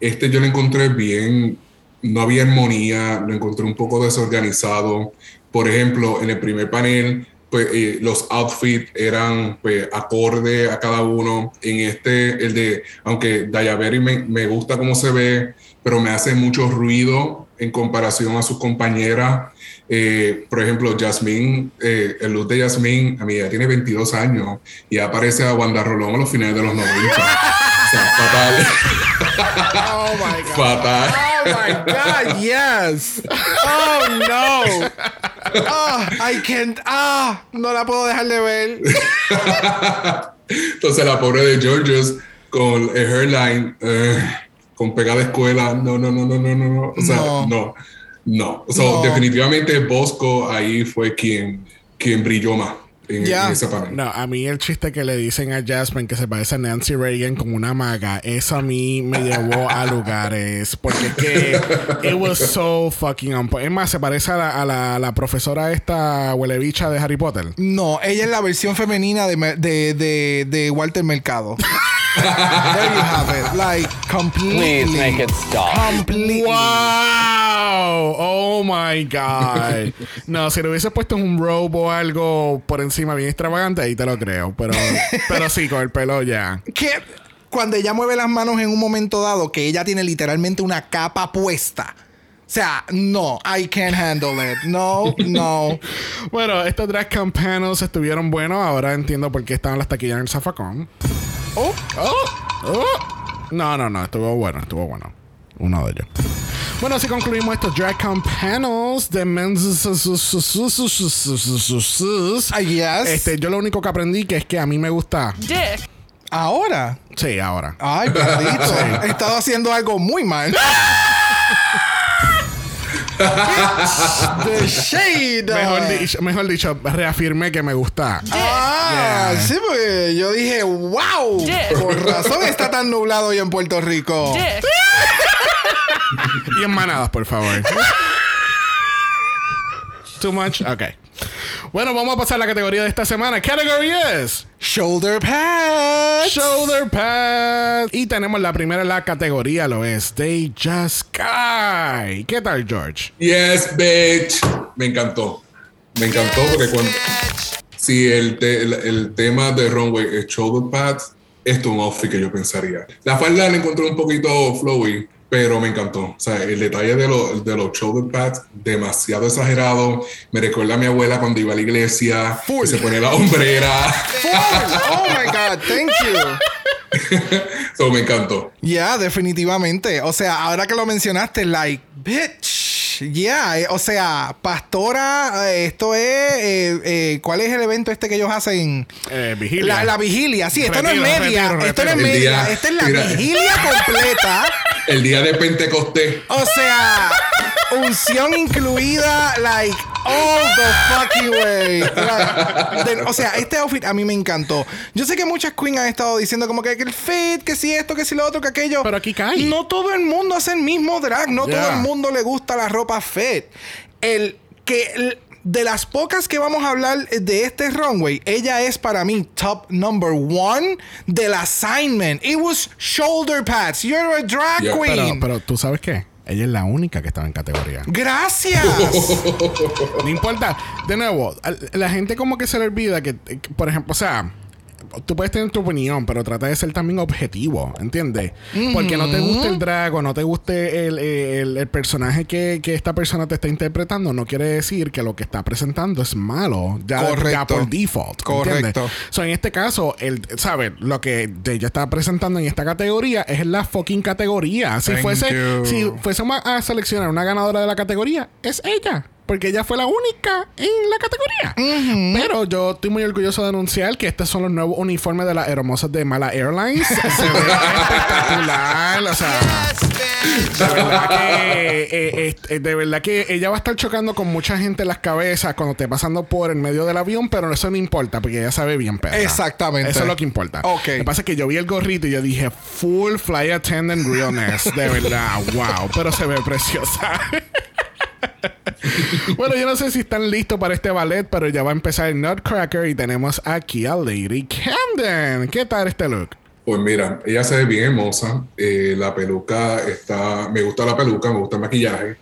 este yo lo encontré bien, no había armonía, lo encontré un poco desorganizado. Por ejemplo, en el primer panel, pues eh, los outfits eran pues, acorde a cada uno. En este, el de, aunque Daya Berry me, me gusta cómo se ve, pero me hace mucho ruido en comparación a sus compañeras. Eh, por ejemplo, Jasmine, eh, el look de Jasmine, a mí ya tiene 22 años y aparece a Wanda Rolón a los finales de los 90. o sea, fatal. Oh my God. fatal. Oh my God, yes. Oh no. Oh, I can't. Ah, no la puedo dejar de ver. Entonces la pobre de Georges con el hairline, eh, con pegada de escuela, no, no, no, no, no, no, no. O sea, No. no, no. O sea, No. definitivamente Bosco ahí fue quien, quien brilló más en, Ya. en ese panel. No, a mí el chiste que le dicen a Jasmine que se parece a Nancy Reagan como una maga, eso a mí me llevó a lugares. Porque es que it was so fucking on. Es más, se parece a la, a la, la profesora esta huele bicha de Harry Potter. No, ella es la versión femenina de, de, de, de Walter Mercado. There you have it. Like, completely. Please make it stop. Completely. ¡Wow! Oh my God. No, si le hubiese puesto un robe o algo por encima bien extravagante, ahí te lo creo. Pero, pero sí, con el pelo ya. que cuando ella mueve las manos en un momento dado, que ella tiene literalmente una capa puesta. O sea, no, I can't handle it. No, no. Bueno, estos drag camp panels estuvieron buenos. Ahora entiendo por qué estaban las taquillas en el zafacón. Oh, Oh, oh. No, no, no. Estuvo bueno, estuvo bueno. Uno de ellos. Bueno, así concluimos estos drag camp panels de men's. I. Este, yo lo único que aprendí que es que a mí me gusta. Ahora. Sí, ahora. Ay, bendito. He estado haciendo algo muy mal. The shade. Mejor dicho, mejor dicho, reafirmé que me gusta. Ah, sí, porque yo dije, wow. Por razón está tan nublado hoy en Puerto Rico. Y en manadas, por favor. Too much? Ok. Bueno, vamos a pasar a la categoría de esta semana. Category es Shoulder pads. Shoulder Pads. Y tenemos la primera en la categoría, lo es They Just Sky. ¿Qué tal, George? Yes, bitch. Me encantó. Me encantó porque cuando. Si el, te- el, el tema de Runway es shoulder pads, esto es un outfit que yo pensaría. La falda la encontré un poquito flowy, pero me encantó. O sea, el detalle de, los de los shoulder pads, demasiado exagerado. Me recuerda a mi abuela cuando iba a la iglesia, que se ponía la hombrera. Oh my God, thank you. Eso me encantó. Ya, definitivamente. O sea, ahora que lo mencionaste, like, bitch. Ya, eh, o sea, pastora, eh, esto es. eh, eh, ¿Cuál es el evento este que ellos hacen? Eh, vigilia. La, la vigilia, sí, esto no es media. retiro, esto no es media. día- Esta es la mira. vigilia completa. El día de Pentecostés. O sea, unción incluida, like, all the fucking way. Like, o sea, este outfit a mí me encantó. Yo sé que muchas queens han estado diciendo como que, que el fit, que si esto, que si lo otro, que aquello. Pero aquí cae. No todo el mundo hace el mismo drag. No Yeah. todo el mundo le gusta la ropa fit. El que... el- de las pocas que vamos a hablar de este runway, ella es para mí top number one del assignment. It was shoulder pads. You're a drag Yeah. queen. Pero, pero tú sabes qué? Ella es la única que estaba en categoría. Gracias. No importa. De nuevo, la gente como que se le olvida que, que, por ejemplo, o sea, tú puedes tener tu opinión, pero trata de ser también objetivo, ¿entiendes? Porque no te guste el drag o no te guste el, el- el personaje que, que esta persona te está interpretando, no quiere decir que lo que está presentando es malo, ya, ya Correcto. por default. Correcto. ¿entiendes? So, en este caso, el, ¿sabes? Lo que ella está presentando en esta categoría es la fucking categoría. Si Thank fuese, you. si fuésemos a seleccionar una ganadora de la categoría, es ella. Porque ella fue la única en la categoría. Pero yo estoy muy orgulloso de anunciar que estos son los nuevos uniformes de las hermosas de Mala Airlines. Se ve espectacular. O sea, de verdad que eh, eh, eh, de verdad que ella va a estar chocando con mucha gente en las cabezas cuando esté pasando por el medio del avión, pero eso no importa porque ella sabe bien perra. Exactamente. Eso es lo que importa. Ok. Lo que pasa es que yo vi el gorrito y yo dije full fly attendant realness, de verdad, wow, pero se ve preciosa. bueno, yo no sé si están listos para este ballet, pero ya va a empezar el Nutcracker y tenemos aquí a Lady Camden. ¿Qué tal este look? Pues mira, ella se ve bien hermosa. eh, la peluca está. Me gusta la peluca, me gusta el maquillaje.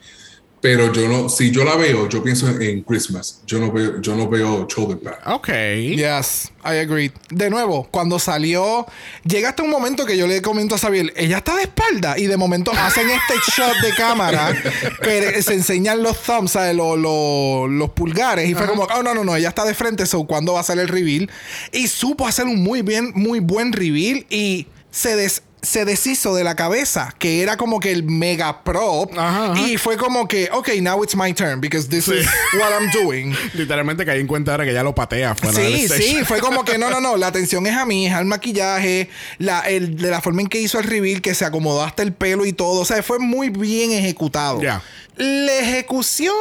Pero yo no, si yo la veo, yo pienso en, Christmas. Yo no veo, yo no veo shoulder pad. Ok. Yes, I agree. De nuevo, cuando salió, llega hasta un momento que yo le comento a Xavier, ella está de espalda y de momento hacen este shot de cámara que se enseñan los thumbs, ¿sabes? Los, los- los pulgares y fue como, oh no, no, no, ella está de frente, so cuando va a ser el reveal y supo hacer un muy bien, muy buen reveal y se des se deshizo de la cabeza, que era como que el mega prop, Ajá, ajá. y fue como que, ok, now it's my turn, because this is what I'm doing. Literalmente caí en cuenta ahora que ya lo patea fuera Sí, sí, fue como que no, no, no, la atención es a mí, es al maquillaje, la, el, de la forma en que hizo el reveal, que se acomodó hasta el pelo y todo, o sea, fue muy bien ejecutado. Ya. La ejecución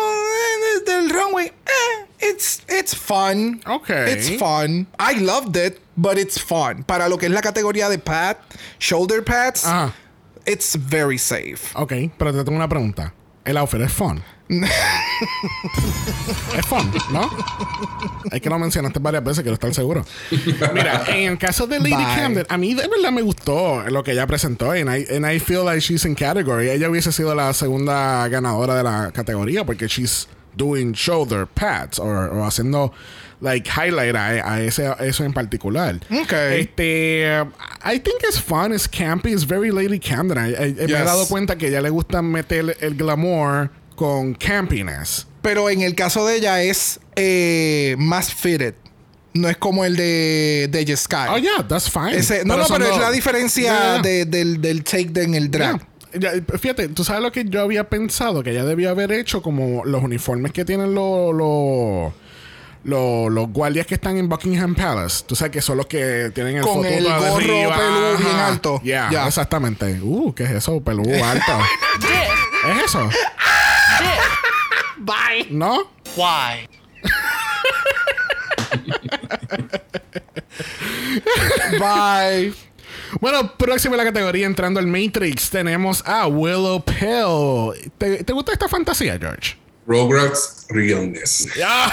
del runway, eh, it's, it's fun. Ok. It's fun. I loved it, but it's fun. Para lo que es la categoría de pad, shoulder pads, Ajá. it's very safe. Ok, pero te tengo una pregunta. El outfit es fun. es fun, ¿no? Es que lo mencionaste varias veces, quiero estar seguro. Mira, en el caso de Lady Bye. Camden, a mí de verdad me gustó lo que ella presentó. And I, and I feel like she's in category. Ella hubiese sido la segunda ganadora de la categoría porque she's doing shoulder pads or, o haciendo like highlight a, a ese, a eso en particular. Ok. Este, I think it's fun, it's campy, it's very Lady Camden. I- I- Me he Yes. dado cuenta que ella le gusta meter el glamour con campiness. Pero en el caso de ella es eh, más fitted. No es como el de, de Jeskai. Oh, yeah, that's fine. Ese- no, no, pero es la diferencia Yeah, yeah. de- del, del take de en el drag. Ya, fíjate, tú sabes lo que yo había pensado, que ella debía haber hecho como los uniformes que tienen los los los- los guardias que están en Buckingham Palace. Tú sabes que son los que tienen el Con el de gorro arriba. peludo bien alto. Yeah, Ya. exactamente. Uh, ¿qué es eso? Peludo alto. ¿Es eso? Bye. ¿No? Why? Bye. Bueno, próxima en la categoría, entrando al Matrix, tenemos a Willow Pill. ¿Te, te gusta esta fantasía, George? Rugrats Realness. Ya.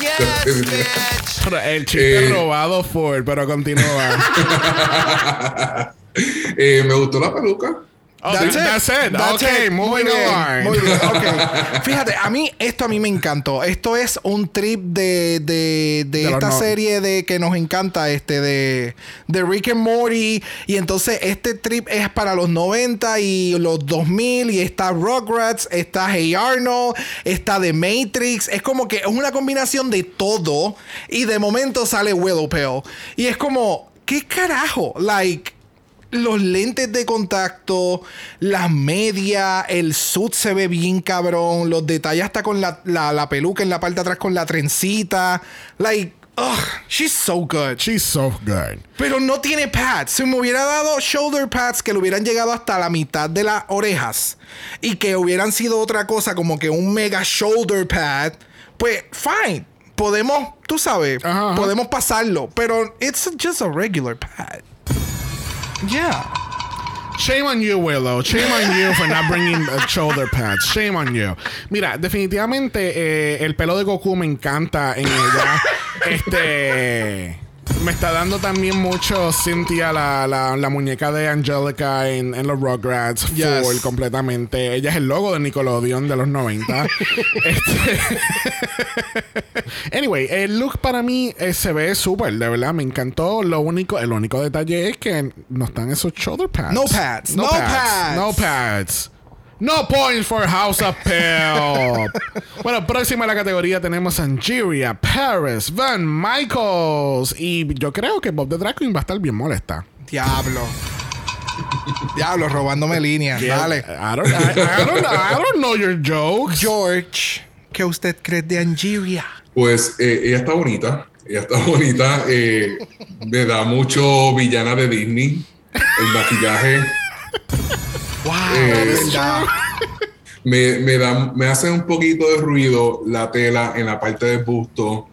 Yes, bitch. Pero El chiste Eh. robado Ford, pero continúa. Eh, me gustó la peluca. Oh, That's it. That's it. That's okay, it. moving Muy bien, on. Muy bien, ok. Fíjate, a mí, esto a mí me encantó. Esto es un trip de, de, de esta serie de que nos encanta, este, de, de Rick and Morty. Y entonces este trip es para los 90 y los 2000. Y está Rugrats, está Hey Arnold, está The Matrix. Es como que es una combinación de todo. Y de momento sale Willowpale. Y es como, ¿qué carajo? Like los lentes de contacto, las medias, el suit se ve bien cabrón, los detalles hasta con la, la, la peluca en la parte de atrás con la trencita. Like, ugh, she's so good. She's so good. Pero no tiene pads. Si me hubiera dado shoulder pads que le hubieran llegado hasta la mitad de las orejas y que hubieran sido otra cosa como que un mega shoulder pad, pues fine. Podemos, tú sabes, Ajá, ajá. podemos pasarlo. Pero it's just a regular pad. Yeah. Shame on you, Willow. Shame on you for not bringing uh, shoulder pads. Shame on you. Mira, definitivamente eh, el pelo de Goku me encanta en ella. este. Me está dando también mucho Cynthia, la, la, la muñeca de Angelica en, en los Rugrats. Full, Yes. completamente. Ella es el logo de Nickelodeon de los 90. este, anyway, el look para mí eh, se ve súper, de verdad. Me encantó. Lo único, el único detalle es que no están esos shoulder pads. No pads, no pads. No pads. No points for House of Pell. bueno, próxima a la categoría tenemos Angeria, Paris, Van Michaels. Y yo creo que Bob the Drag Queen va a estar bien molesta. Diablo. Diablo, robándome líneas. Dale. I don't, I, I don't, I don't know your jokes. George, ¿qué usted cree de Angeria? Pues eh, ella está bonita. Ella está bonita. eh, me da mucho villana de Disney. El maquillaje. Wow, Eh. Me, me, da, me hace un poquito de ruido la tela en la parte del busto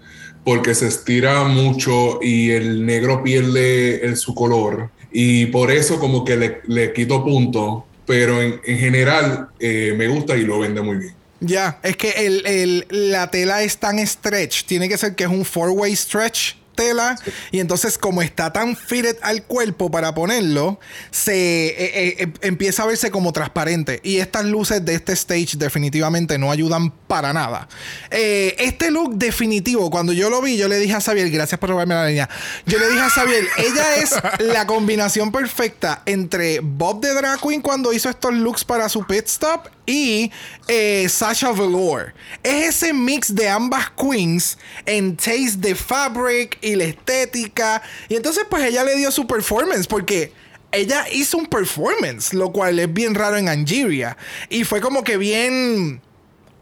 porque se estira mucho y el negro pierde el- su color. Y por eso como que le, le quito punto. Pero en, en general eh, me gusta y lo vende muy bien. Ya, es que el, el- la tela es tan stretch. Tiene que ser que es un four-way stretch. Tela y entonces como está tan fitted al cuerpo para ponerlo, se eh, eh, eh, empieza a verse como transparente. Y estas luces de este stage definitivamente no ayudan para nada. Eh, este look definitivo, cuando yo lo vi, yo le dije a Xavier, gracias por robarme la línea, yo le dije a Xavier, ella es la combinación perfecta entre Bob de Drag Queen cuando hizo estos looks para su pit stop y eh, Sasha Velour. Es ese mix de ambas queens en taste de fabric y la estética. Y entonces pues ella le dio su performance porque ella hizo un performance, lo cual es bien raro en Angeria. Y fue como que bien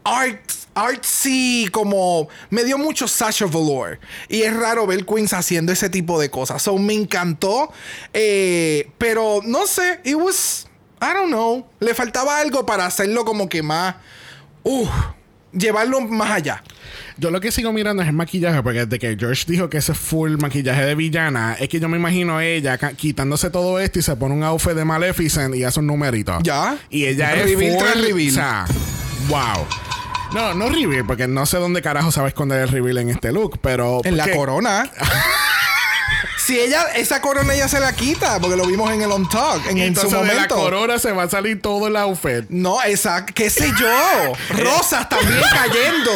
art, artsy, como me dio mucho Sasha Velour. Y es raro ver Queens haciendo ese tipo de cosas. So me encantó. eh, pero no sé, it was, I don't know. Le faltaba algo para hacerlo como que más, uh, llevarlo más allá. Yo lo que sigo mirando es el maquillaje, porque desde que George dijo que ese es full maquillaje de villana, es que yo me imagino ella quitándose todo esto y se pone un outfit de Maleficent y hace un numerito. Ya. Y ella es full, tras reveal. O sea, wow. No, no reveal, porque no sé dónde carajo sabe esconder el reveal en este look, pero... En la corona. si ella, esa corona ella se la quita, porque lo vimos en el On Talk, en, en su Entonces de la momento. corona se va a salir todo el outfit. No, exacto. ¿Qué sé yo? Rosas también cayendo.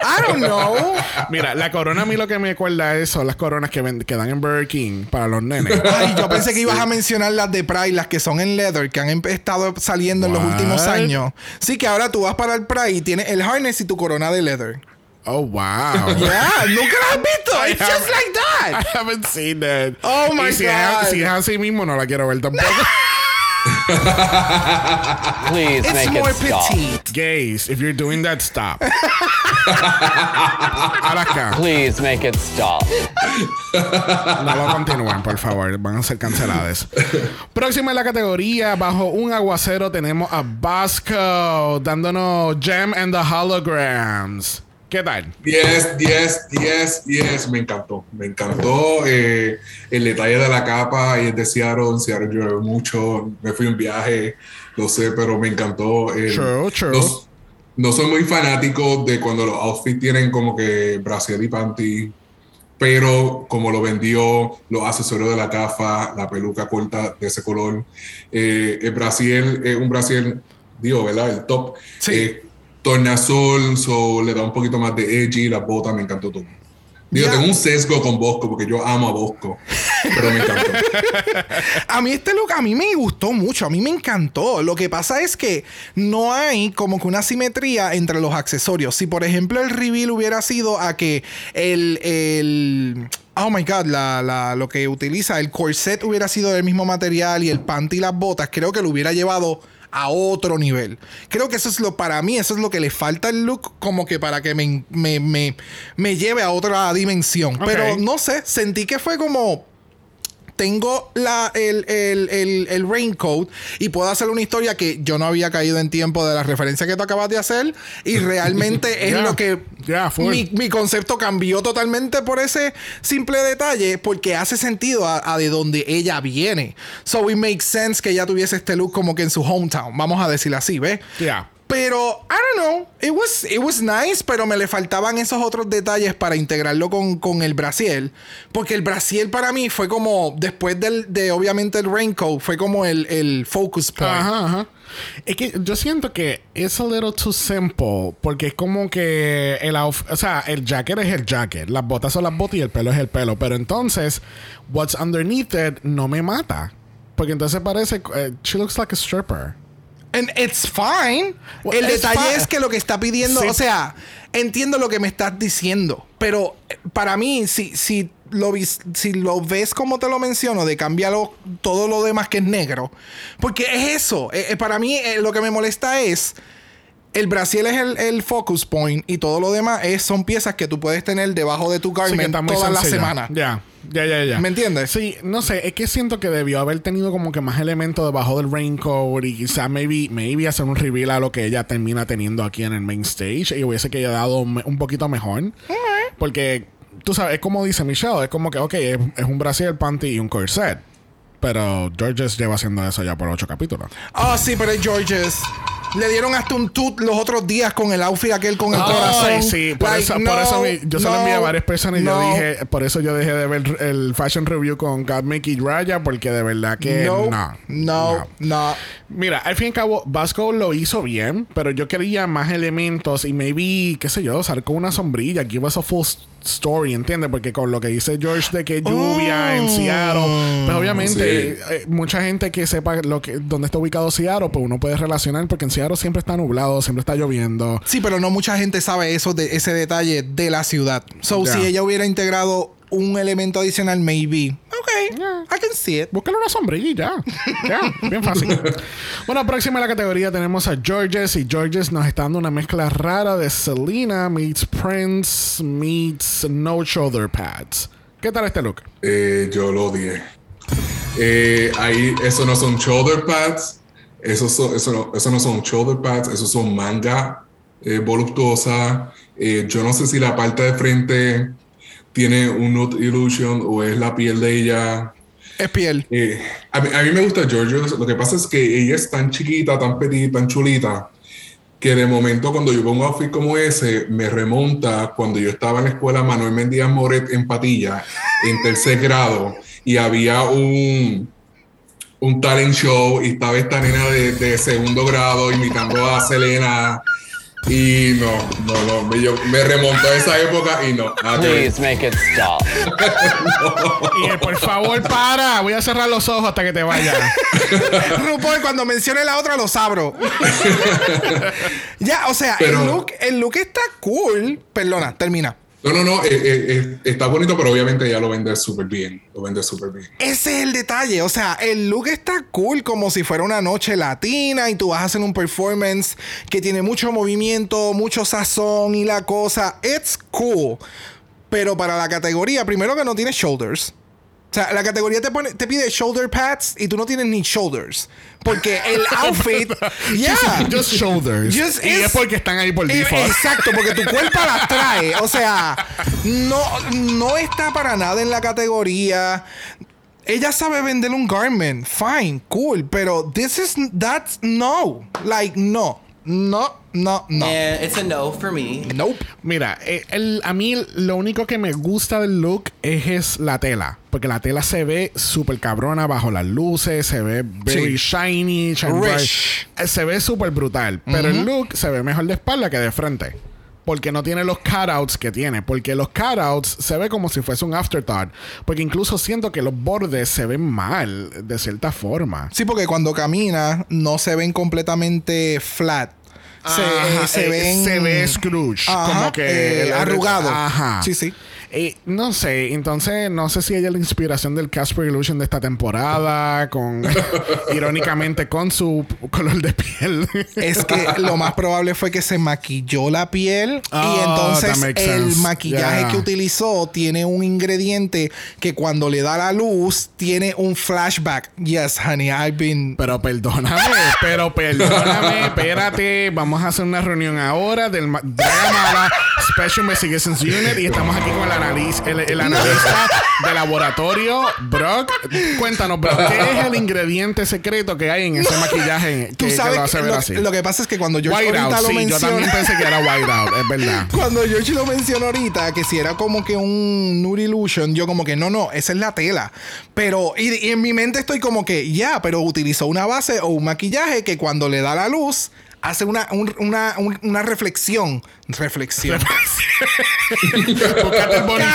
I don't know. Mira, la corona a mí lo que me acuerda es son las coronas que, ven- que dan en Burger King para los nenes. Ay, yo pensé que ibas a mencionar las de Pride, las que son en leather, que han estado saliendo en los últimos años. Sí, que ahora tú vas para el Pride y tienes el harness y tu corona de leather. Oh, wow. Yeah, nunca las has visto. It's just like I that. haven't seen that. Oh my y si God. Es, si es así mismo, no la quiero ver tampoco. Please It's make more it stop. petite. Gays, if you're doing that, stop. Ahora acá. Please make it stop. No lo continúen, por favor. Van a ser canceladas. Próxima en la categoría, bajo un aguacero, tenemos a Vasco dándonos Gem and the Holograms. ¿Qué tal? 10, 10, 10, 10. Me encantó. Me encantó eh, el detalle de la capa y es de Seattle. En Seattle llueve mucho. Me fui un viaje, lo sé, pero me encantó. eh, True, true. No, no soy muy fanático de cuando los outfits tienen como que brasier y panty. Pero como lo vendió, los accesorios de la gafa, la peluca corta de ese color, eh, el brasier es un brasier, digo, ¿verdad? El top. Sí. Tornasol, so, le da un poquito más de edgy, la bota, me encantó todo. Digo, tengo un sesgo con Bosco porque yo amo a Bosco, pero me encantó. A mí este look a mí me gustó mucho, a mí me encantó. Lo que pasa es que no hay como que una simetría entre los accesorios. Si por ejemplo el reveal hubiera sido a que el, el oh my god, la, la- lo que utiliza el corset hubiera sido del mismo material y el panty y las botas, creo que lo hubiera llevado a otro nivel. Creo que eso es lo, para mí, eso es lo que le falta al look, como que para que me, me, me, me lleve a otra dimensión. Pero no sé, sentí que fue como tengo la, el, el, el, el raincoat y puedo hacer una historia que yo no había caído en tiempo de la referencia que tú acabas de hacer y realmente es lo que mi, mi concepto cambió totalmente por ese simple detalle porque hace sentido a, a de donde ella viene. So it makes sense que ella tuviese este look como que en su hometown, vamos a decirlo así, ¿ves? Ya. Pero, I don't know, it was, it was nice, pero me le faltaban esos otros detalles para integrarlo con, con el Brasil. Porque el Brasil para mí fue como, después del, de obviamente el raincoat, fue como el, el focus point. Ajá. Es que yo siento que es a little too simple. Porque es como que el o sea, el jacket es el jacket, las botas son las botas y el pelo es el pelo. Pero entonces, what's underneath it no me mata. Porque entonces parece, eh, she looks like a stripper. And it's fine. Well, el it's detalle fine. es que lo que está pidiendo, Sí. o sea, entiendo lo que me estás diciendo, pero eh, para mí, si, si, lo, si lo ves como te lo menciono, de cambiarlo todo lo demás que es negro, porque es eso. eh, eh, para mí, eh, lo que me molesta es. El Brasil es el, el focus point y todo lo demás es, son piezas que tú puedes tener debajo de tu garment está muy toda la sencilla. semana. Ya, ya, ya, ya. ¿Me entiendes? Sí, no sé, es que siento que debió haber tenido como que más elementos debajo del raincoat y quizás maybe, maybe hacer un reveal a lo que ella termina teniendo aquí en el main stage y hubiese que haya dado un poquito mejor. Porque, tú sabes, es como dice Michelle, es como que, ok, es, es un brasier, panty y un corset. Pero Georges lleva haciendo eso ya por ocho capítulos. Ah, sí, pero es Georges. Le dieron hasta un toot los otros días con el outfit aquel con el Ay, corazón. sí, por Like, eso, por no, eso mi- yo se lo envié a no, varias personas y no, yo dije, por eso yo dejé de ver el fashion review con God Mickey Raya, porque de verdad que no, no. no, no. Mira, al fin y al cabo, Vasco lo hizo bien, pero yo quería más elementos y maybe, qué sé yo, usar con una sombrilla, give us a full story, ¿entiendes? Porque con lo que dice George de que lluvia en Seattle, pues obviamente Sí. eh, mucha gente que sepa lo que dónde está ubicado Seattle, pues uno puede relacionar porque en Seattle siempre está nublado, siempre está lloviendo. Sí, pero no mucha gente sabe eso de ese detalle de la ciudad. So, si ella hubiera integrado un elemento adicional, maybe. Ok, I can see it. Búscale una sombrilla y ya. Ya, bien fácil. bueno, próxima en la categoría tenemos a Georges. Y Georges nos está dando una mezcla rara de Selena meets Prince meets No Shoulder Pads. ¿Qué tal este look? Eh, yo lo odié. Eh, ahí, eso no son shoulder pads. Eso, son- eso, no, eso no son shoulder pads. Eso son manga eh, voluptuosa. Eh, yo no sé si la parte de frente tiene un nude illusion o es la piel de ella. Es piel. Eh, a, mí, a mí me gusta Georgia. Lo que pasa es que ella es tan chiquita, tan petita, tan chulita, que de momento cuando yo veo un outfit como ese, me remonta cuando yo estaba en la escuela Manuel Mendías Moret en Patilla, en tercer grado, y había un, un talent show y estaba esta nena de, de segundo grado imitando a Selena. Y no, no, no, me, yo- me remontó a esa época y no. ver. Please make it stop. Y él, por favor, para. Voy a cerrar los ojos hasta que te vayas. RuPaul, cuando mencione la otra, los abro. ya, o sea, Pero- el, look, el look está cool. Perdona, termina. No, no, no, eh, eh, eh, está bonito, pero obviamente ya lo vende súper bien. Lo vende súper bien. Ese es el detalle. O sea, el look está cool como si fuera una noche latina y tú vas a hacer un performance que tiene mucho movimiento, mucho sazón y la cosa. It's cool. Pero para la categoría, primero que no tiene shoulders. O sea, la categoría te, pone, te pide shoulder pads y tú no tienes ni shoulders. Porque el outfit. yeah. Just shoulders. Just y es porque están ahí por Eh, default. Exacto, porque tu cuerpo las trae. O sea, no, no está para nada en la categoría. Ella sabe vender un garment. Fine, cool. Pero this is that's no. Like, no. No, no, no. And it's a no for me. Nope. Mira, eh, el- a mí lo único que me gusta del look es, es la tela. Porque la tela se ve súper cabrona bajo las luces, se ve very shiny, bright. Rich. Eh, Se ve súper brutal. Pero el look se ve mejor de espalda que de frente. Porque no tiene los cutouts que tiene. Porque los cutouts se ve como si fuese un afterthought. Porque incluso siento que los bordes se ven mal, de cierta forma. Sí, porque cuando camina no se ven completamente flat. Se, Ajá, eh, se eh, ven. se ve Scrooge Ajá, como que eh, arrugado. ajá Sí, sí. Eh, no sé entonces no sé si ella es la inspiración del Casper Illusion de esta temporada con irónicamente con su color de piel Es que lo más probable fue que se maquilló la piel y Oh, entonces el maquillaje Yeah. que utilizó tiene un ingrediente que cuando le da la luz tiene un flashback. Yes, honey, I've been pero perdóname pero perdóname espérate vamos a hacer una reunión ahora del Special Investigations Unit y estamos aquí con el, analiz- el, el analista de laboratorio Brock cuéntanos Brock ¿qué es el ingrediente secreto que hay en ese maquillaje que, Tú que sabes lo hace que ver lo, así lo que pasa es que cuando George White ahorita out, lo sí, yo menciona, también pensé que era white out, es verdad. cuando George lo mencionó ahorita, que si era como que un nude illusion, yo como que no, no, esa es la tela. Pero, y, y en mi mente estoy como que, ya, pero utilizó una base o un maquillaje que cuando le da la luz, hace una, un- una, un- una reflexión. Reflexión.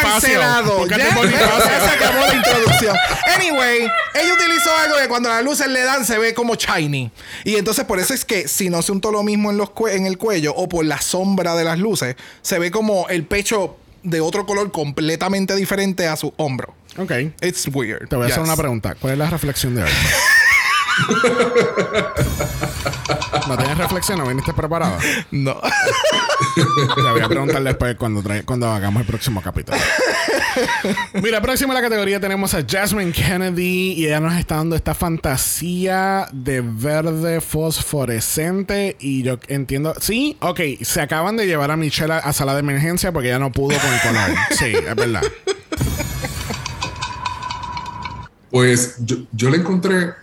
Cancelado. Ya, ya se acabó la introducción. Anyway, ella utilizó algo que cuando las luces le dan se ve como shiny. Y entonces por eso es que si no se untó lo mismo en, los en el cuello o por la sombra de las luces, se ve como el pecho de otro color completamente diferente a su hombro. Ok. It's weird. Te voy a hacer una pregunta. ¿Cuál es la reflexión de hoy? ¿No tienes reflexión? ¿No viniste preparado? No. Te voy a preguntar después cuando, cuando hagamos el próximo capítulo. Mira, próximo en la categoría tenemos a Jasmine Kennedy y ella nos está dando esta fantasía de verde fosforescente y yo entiendo... Sí, ok, se acaban de llevar a Michelle a, a sala de emergencia porque ella no pudo con el color. Sí, es verdad. Pues yo, yo le encontré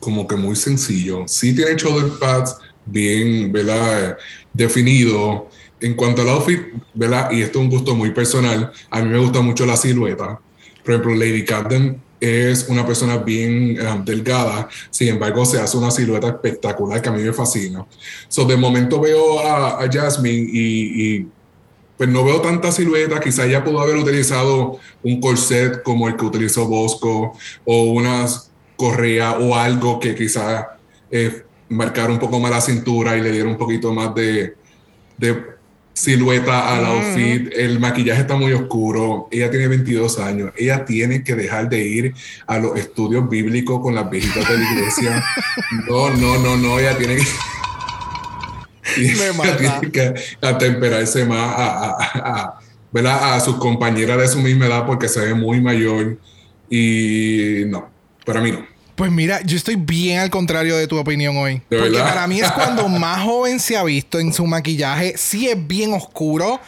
como que muy sencillo. Sí tiene shoulder pads, bien, ¿verdad? Definido. En cuanto al outfit, ¿verdad? Y esto es un gusto muy personal, a mí me gusta mucho la silueta. Por ejemplo, Lady Camden es una persona bien eh, delgada, sin embargo se hace una silueta espectacular que a mí me fascina. So, de momento veo a, Jasmine y, pues no veo tanta silueta, quizá ella pudo haber utilizado un corset como el que utilizó Bosco o unas correa o algo que quizá eh, marcara un poco más la cintura y le diera un poquito más de, de silueta al outfit. El maquillaje está muy oscuro. Ella tiene 22 años. Ella tiene que dejar de ir a los estudios bíblicos con las viejitas de la iglesia. No, no, no, no. Ella tiene que. Ella tiene que atemperarse más a, a, a, a sus compañeras de su misma edad porque se ve muy mayor. Y no, para mí no. Pues mira, yo estoy bien al contrario de tu opinión hoy. ¿De porque verdad? para mí es cuando más joven se ha visto en su maquillaje. Sí es bien oscuro.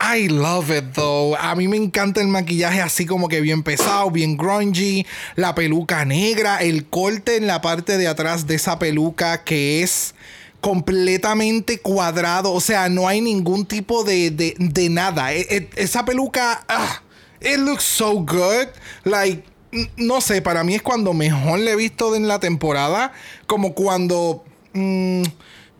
I love it though. A mí me encanta el maquillaje así como que bien pesado, bien grungy. La peluca negra, el corte en la parte de atrás de esa peluca que es completamente cuadrado. O sea, no hay ningún tipo de, de, de nada. E- e- esa peluca, ah, it looks so good. Like, no sé, para mí es cuando mejor le he visto en la temporada. Como cuando. mm,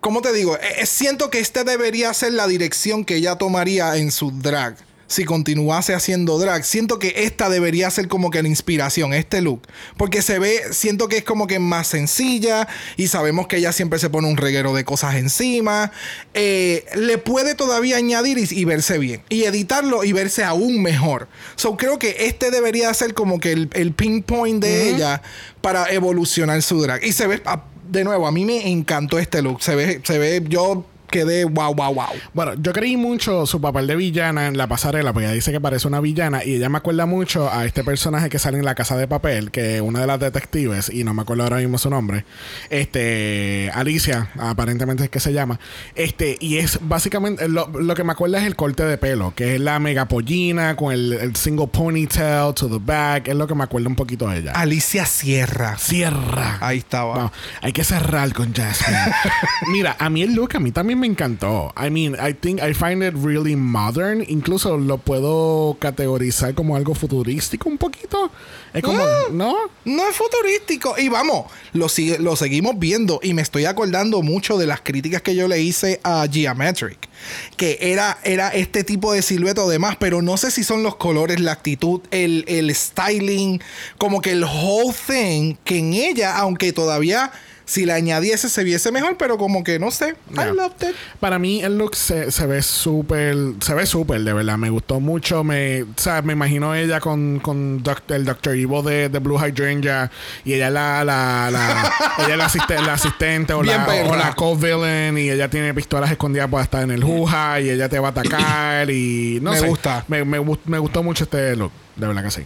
¿Cómo te digo? Eh, eh, siento que este debería ser la dirección que ella tomaría en su drag. Si continuase haciendo drag, siento que esta debería ser como que la inspiración, este look. Porque se ve, siento que es como que más sencilla y sabemos que ella siempre se pone un reguero de cosas encima. Eh, le puede todavía añadir y, y verse bien. Y editarlo y verse aún mejor. So creo que este debería ser como que el, el pinpoint de ella para evolucionar su drag. Y se ve, ah, de nuevo, a mí me encantó este look. Se ve, se ve, yo quedé wow, wow, wow. Bueno, yo creí mucho su papel de villana en la pasarela, porque ella dice que parece una villana y ella me acuerda mucho a este personaje que sale en La Casa de Papel, que es una de las detectives, y no me acuerdo ahora mismo su nombre, este, Alicia, aparentemente es que se llama, este, y es básicamente, lo, lo que me acuerda es el corte de pelo, que es la mega pollina con el, el single ponytail to the back, es lo que me acuerda un poquito de ella. Alicia Sierra. Cierra. Ahí estaba. Hay que cerrar con Jasmine. Mira, a mí el look a mí también me encantó. I mean, I think I find it really modern. Incluso lo puedo categorizar como algo futurístico un poquito. Es como, ¿no? No es futurístico. Y vamos, lo, sigue- lo seguimos viendo. Y me estoy acordando mucho de las críticas que yo le hice a Geometric. Que era, era este tipo de silueta o demás. Pero no sé si son los colores, la actitud, el, el styling. Como que el whole thing. Que en ella, aunque todavía si la añadiese se viese mejor. Pero como que no sé. Yeah. I loved it. Para mí el look se, se ve súper, se ve súper, de verdad. Me gustó mucho. Me, o sea, me imagino ella con, con Doc- el Dr. Evil de, de Blue Hydrangea y ella la, la, la ella es la, asiste- la asistente o Bien la, o la co-villain y ella tiene pistolas escondidas para estar en el juja y ella te va a atacar y no Me sé. gusta. Me, me, gust- me gustó mucho este look, de verdad que sí.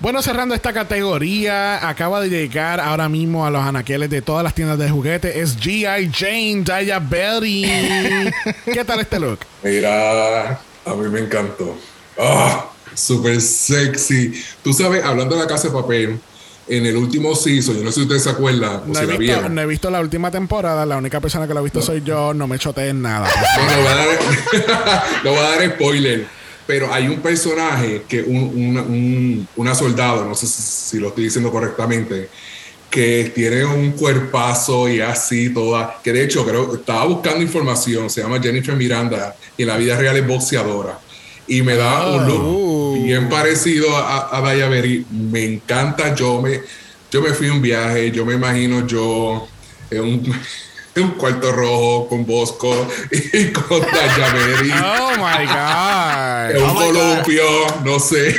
Bueno, cerrando esta categoría, acaba de llegar ahora mismo a los anaqueles de todas las tiendas de juguetes. Es G.I. Jane, Daya Berry. ¿Qué tal este look? Mira, a mí me encantó. Ah, súper sexy. Tú sabes, hablando de la casa de papel, en el último season, yo no sé si ustedes se acuerdan o No si he, la visto, no he visto la última temporada. La única persona que la ha visto soy yo. No me choteen nada. No, no voy a dar, no voy a dar spoiler. Pero hay un personaje que un, una, un- una soldado, no sé si, si lo estoy diciendo correctamente, que tiene un cuerpazo y así toda, que de hecho creo estaba buscando información, se llama Jennifer Miranda y en la vida real es boxeadora. Y me da un look bien parecido a, a Daya Berry. Me encanta, yo me, yo me fui a un viaje, yo me imagino yo en un, en un cuarto rojo con Bosco y con Berry. Oh my God. un columpio, no sé.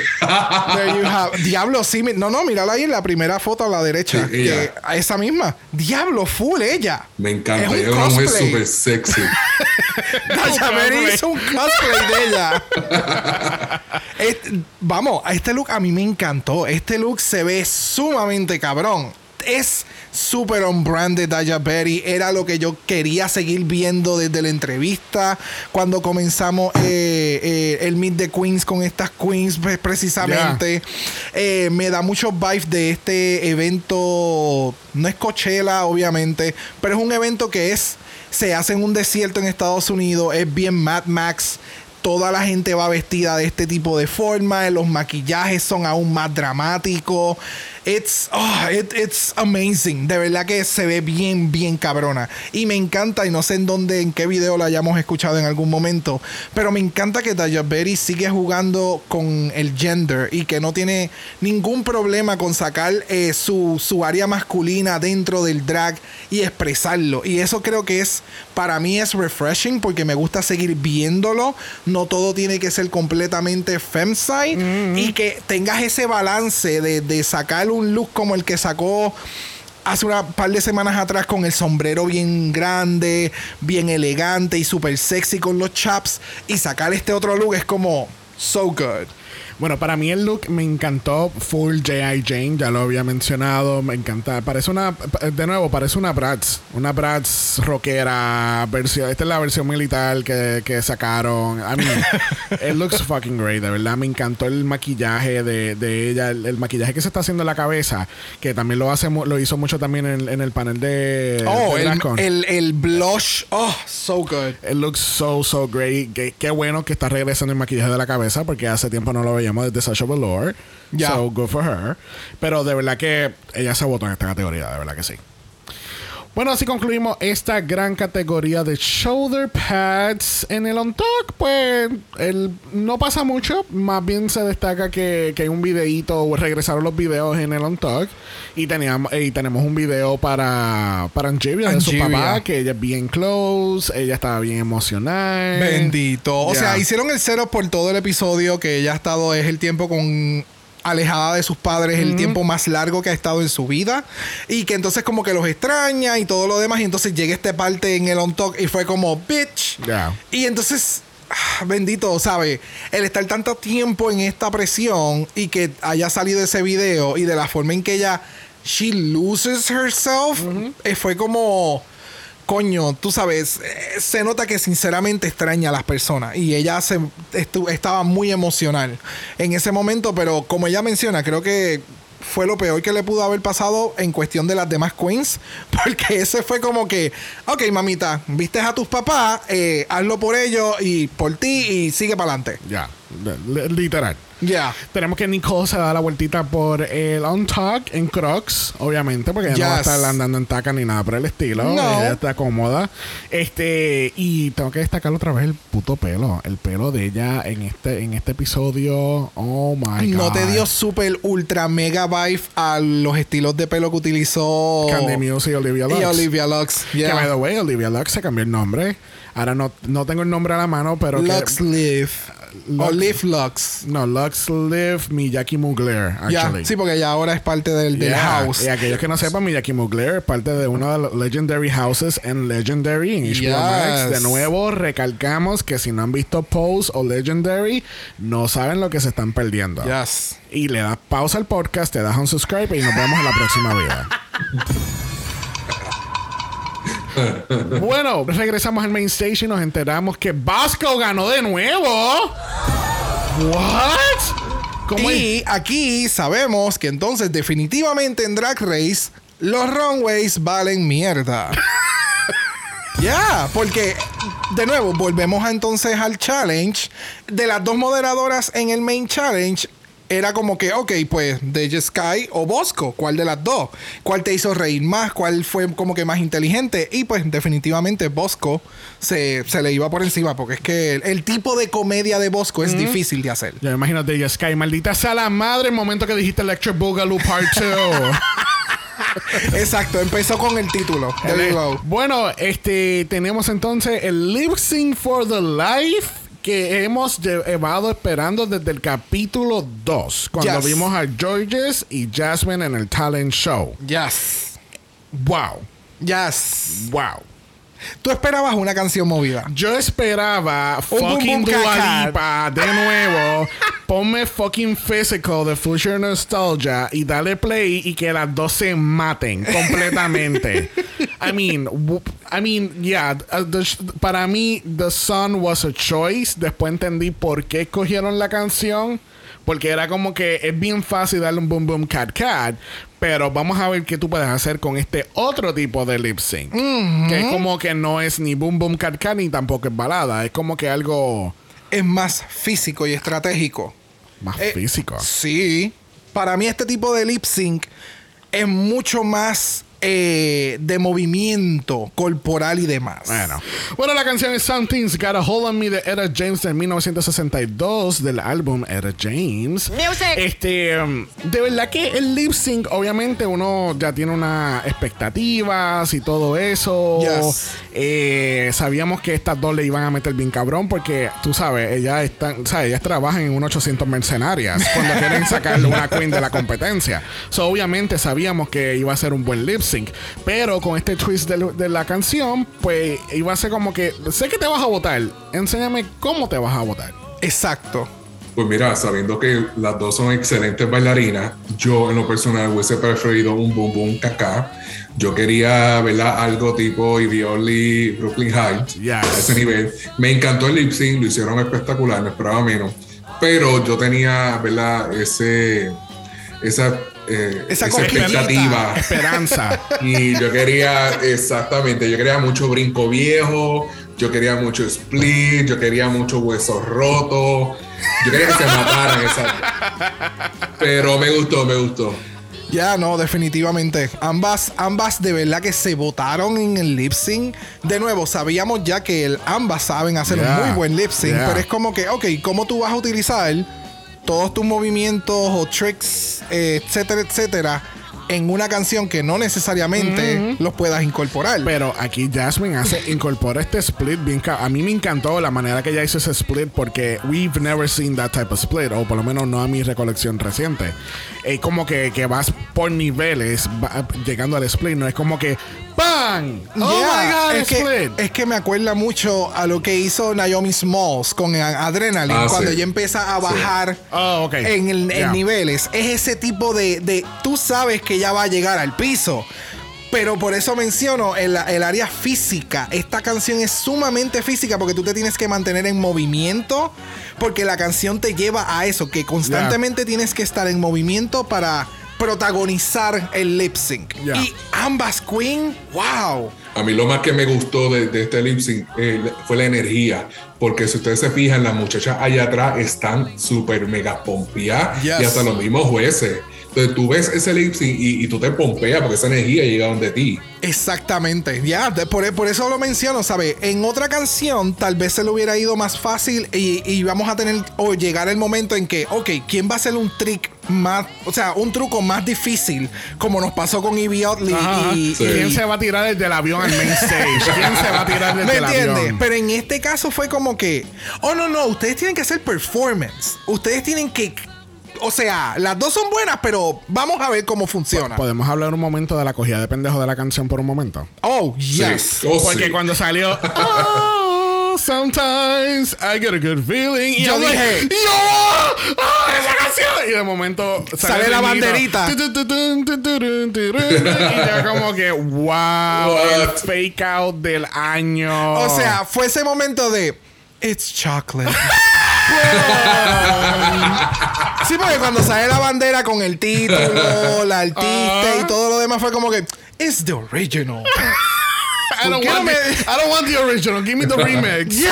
There you have- Diablo, sí. No, no, mírala ahí en la primera foto a la derecha. Sí, ella. que- a esa misma. Diablo, full ella. Me encanta, Es un ella es una mujer cosplay. súper sexy. Cosplay. hizo un cosplay de ella. Este- vamos, a este look a mí me encantó. Este look se ve sumamente cabrón. es súper on brand de Daya Berry. Era lo que yo quería seguir viendo desde la entrevista. Cuando comenzamos eh, eh, el Meet the Queens con estas queens, pues, precisamente. Eh, me da muchos vibes de este evento. No es Coachella, obviamente, pero es un evento que es. Se hace en un desierto en Estados Unidos. Es bien Mad Max. Toda la gente va vestida de este tipo de forma. Los maquillajes son aún más dramáticos. It's, oh, it- it's amazing. De verdad que se ve bien, bien cabrona. Y me encanta, y no sé en dónde, en qué video la hayamos escuchado en algún momento, pero me encanta que Daya Berry sigue jugando con el gender y que no tiene ningún problema con sacar eh, su, su área masculina dentro del drag y expresarlo. Y eso creo que es, para mí es refreshing porque me gusta seguir viéndolo. No todo tiene que ser completamente femside y que tengas ese balance de, de sacar un look como el que sacó hace una par de semanas atrás con el sombrero bien grande, bien elegante y súper sexy con los chaps y sacar este otro look es como so good. Bueno, para mí el look me encantó full J.I. Jane, ya lo había mencionado, me encanta. Parece una, de nuevo, parece una Bratz, una Bratz rockera, versión, esta es la versión militar que, que sacaron. I mean, it looks fucking great, de verdad, me encantó el maquillaje de, de ella, el, el maquillaje que se está haciendo en la cabeza, que también lo hace, lo hizo mucho también en, en el panel de, Oh, de el, el, el blush, oh, so good. It looks so, so great. Qué, qué bueno que está regresando el maquillaje de la cabeza porque hace tiempo no lo veíamos desde Sasha Velour. Ya. So, good for her. Pero de verdad que ella se votó en esta categoría, de verdad que sí. Bueno, así concluimos esta gran categoría de shoulder pads. En el on talk, pues el, no pasa mucho. Más bien se destaca que, que hay un videíto, regresaron los videos en el on talk. Y, teníamos, y tenemos un video para, para Angeria de su papá, que ella es bien close, ella estaba bien emocional. Bendito. O sea, hicieron el cero por todo el episodio que ella ha estado, es el tiempo con alejada de sus padres, el tiempo más largo que ha estado en su vida y que entonces como que los extraña y todo lo demás y entonces llega esta parte en el on talk y fue como bitch Ya. y entonces ah, bendito, ¿sabe? El estar tanto tiempo en esta presión y que haya salido ese video y de la forma en que ella she loses herself eh, fue como coño, tú sabes, eh, se nota que sinceramente extraña a las personas y ella se estaba muy emocional en ese momento, pero como ella menciona, creo que fue lo peor que le pudo haber pasado en cuestión de las demás queens, porque ese fue como que, ok, mamita, viste a tus papás, eh, hazlo por ellos y por ti y sigue para adelante. Ya, literal. Ya. Tenemos que Nicole se da la vueltita por el On Talk en Crocs, obviamente, porque ella no va a Yes. estar andando en taca ni nada por el estilo. No. Ella está cómoda. Este, y tengo que destacar otra vez el puto pelo. El pelo de ella en este, en este episodio. Oh my god. ¿No te dio super ultra mega vibe a los estilos de pelo que utilizó Candy Muse y Olivia Lux. y Olivia Lux? Que Yeah. by the way, Olivia Lux se cambió el nombre. Ahora no, no tengo el nombre a la mano, pero que- Lux Live. Lux- O Live Lux. No, Lux Live Miyaki Mugler, sí, porque ya ahora es parte del, del Yeah. house. Y aquellos que no sepan, Miyaki Mugler es parte de uno de los Legendary Houses en Legendary en HBO Max. De nuevo, recalcamos que si no han visto Pose o Legendary, no saben lo que se están perdiendo. Yes. Y le das pausa al podcast, te das un subscribe y nos vemos en la próxima vida. bueno, regresamos al main stage y nos enteramos que Vasco ganó de nuevo. What? ¿Cómo es? Y aquí sabemos que entonces definitivamente en Drag Race los runways valen mierda. Ya, porque de nuevo volvemos a entonces al challenge de las dos moderadoras en el main challenge. Era como que, ok, pues de Sky o Bosco, ¿cuál de las dos? ¿Cuál te hizo reír más? ¿Cuál fue como que más inteligente? Y pues definitivamente Bosco se, se le iba por encima, porque es que el, el tipo de comedia de Bosco es difícil de hacer. Ya imagínate, ya Sky, maldita sea la madre el momento que dijiste Electric Boogaloo Part 2. Exacto, empezó con el título. Bueno, este tenemos entonces el Lip Sync for the Life que hemos llevado esperando desde el capítulo 2, cuando Yes. vimos a Georges y Jasmine en el talent show. Yes. Wow, Yes. wow. Tú esperabas una canción movida. Yo esperaba Un fucking boom Dua. Lipa de nuevo. Ponme fucking physical de Future Nostalgia y dale play y que las dos se maten completamente. I mean, I mean, yeah. uh, the para mí, The Sun was a choice. Después entendí por qué escogieron la canción. Porque era como que es bien fácil darle un boom boom cat cat. Pero vamos a ver qué tú puedes hacer con este otro tipo de lip sync. Que es como que no es ni boom boom cat cat ni tampoco es balada. Es como que algo Es más físico y estratégico. más Eh, físico. Sí. Para mí este tipo de lip sync es mucho más eh, de movimiento corporal y demás. Bueno. Bueno, la canción es Something's Got a Hold on Me de Etta James de 1962 del álbum Etta James. Este, um, de verdad que el lip sync, obviamente uno ya tiene unas expectativas y todo eso. Yes. Eh, sabíamos que estas dos le iban a meter bien cabrón porque tú sabes, ellas están, sabes, ellas trabajan en un 800 mercenarias cuando quieren sacarle una queen de la competencia. So, obviamente sabíamos que iba a ser un buen lip sync, pero con este twist de, de la canción, pues iba a ser como que sé que te vas a votar, enséñame cómo te vas a votar. Exacto. Pues mira, sabiendo que las dos son excelentes bailarinas, yo en lo personal hubiese preferido un boom boom caca. Yo quería, ¿verdad? Algo tipo Only Brooklyn Heights. Yes. A ese nivel. Me encantó el lip sync, lo hicieron espectacular, me esperaba menos. Pero yo tenía, ¿verdad? Ese, esa, eh, Esa expectativa. Esperanza. Y yo quería, exactamente, yo quería mucho brinco viejo, yo quería mucho split, yo quería mucho huesos rotos, yo quería que se mataran esa. Pero me gustó, me gustó. Ya, no, definitivamente. Ambas, ambas de verdad que se votaron en el lip sync. De nuevo, sabíamos ya que el- ambas saben hacer Yeah. un muy buen lip sync, Yeah. pero es como que, ok, ¿cómo tú vas a utilizar todos tus movimientos o tricks, eh, etcétera, etcétera, en una canción que no necesariamente los puedas incorporar? Pero aquí Jasmine hace, incorpora este split bien A mí me encantó la manera que ella hizo ese split porque we've never seen that type of split, o por lo menos no a mi recolección reciente. Es como que, que vas por niveles va- llegando al split, no es como que ¡Bang! ¡Oh Yeah, my god! es, split! que, es que me acuerda mucho a lo que hizo Naomi Smalls con Adrenaline Ah, cuando sí. ella empieza a Sí. bajar Oh, en, el- en niveles. Es ese tipo de, de- Tú sabes que ya va a llegar al piso. Pero por eso menciono el, el área física. Esta canción es sumamente física porque tú te tienes que mantener en movimiento. Porque la canción te lleva a eso, que constantemente tienes que estar en movimiento para protagonizar el lip sync. Yeah. Y ambas Queen, wow. A mí lo más que me gustó de, de este lip sync eh, fue la energía. Porque si ustedes se fijan, las muchachas allá atrás están súper mega pompeadas Yes. y hasta los mismos jueces. Entonces tú ves ese lip sync y, y tú te pompeas porque esa energía llega donde ti. Exactamente, ya, por, por eso lo menciono, ¿sabes? En otra canción tal vez se le hubiera ido más fácil y, y vamos a tener o llegar el momento en que, ok, ¿quién va a hacer un trick más, o sea, un truco más difícil como nos pasó con Evie Ajá. y, Sí. y- ¿Quién se va a tirar desde el avión al main stage? ¿Quién se va a tirar desde ¿Me el entiendes? avión? Pero en este caso fue como que, oh no, no, ustedes tienen que hacer performance. Ustedes tienen que, o sea, las dos son buenas, pero vamos a ver cómo funciona. ¿Podemos hablar un momento de la cogida de pendejo de la canción por un momento? Oh, Sí. yes. Oh, Porque sí. cuando salió Oh, sometimes I get a good feeling y Yo like, dije- ¡Yo! ¡Ah, esa canción! Y de momento Sale el la banderita. Y ya como que wow el fake out del año O sea, fue ese momento de It's chocolate. Sí, porque cuando sale la bandera con el título, la artista y todo lo demás fue como que It's the original. I, don't ¿por qué no want me- the, I don't want the original give me the remix yes.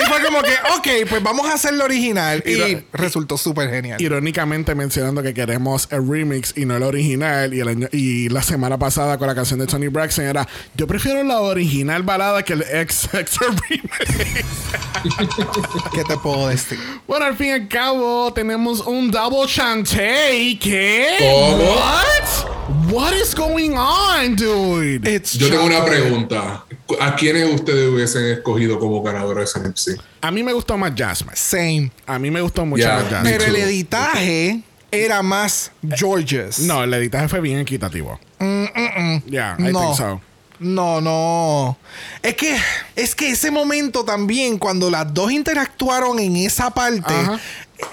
Y fue como que, ok, pues vamos a hacerlo original. Y, Y lo- resultó súper genial. irónicamente mencionando que queremos el remix y no el original y el año y la semana pasada con la canción de Tony Braxton era yo prefiero la original balada que el ex ex remix ¿Qué te puedo decir? bueno al fin y al cabo tenemos un double chante ¿qué? ¿Cómo? what? what is going on dude? It's Yo tengo una chocolate. Pregunta. ¿A quiénes ustedes hubiesen escogido como ese lip sync? a mí me gustó más Jasmine Same. a mí me gustó mucho Yeah. más Jasmine Pero el editaje era más Georges. no el editaje fue bien equitativo yeah I No. think so No, no. Es que, es que ese momento también, cuando las dos interactuaron en esa parte, Ajá.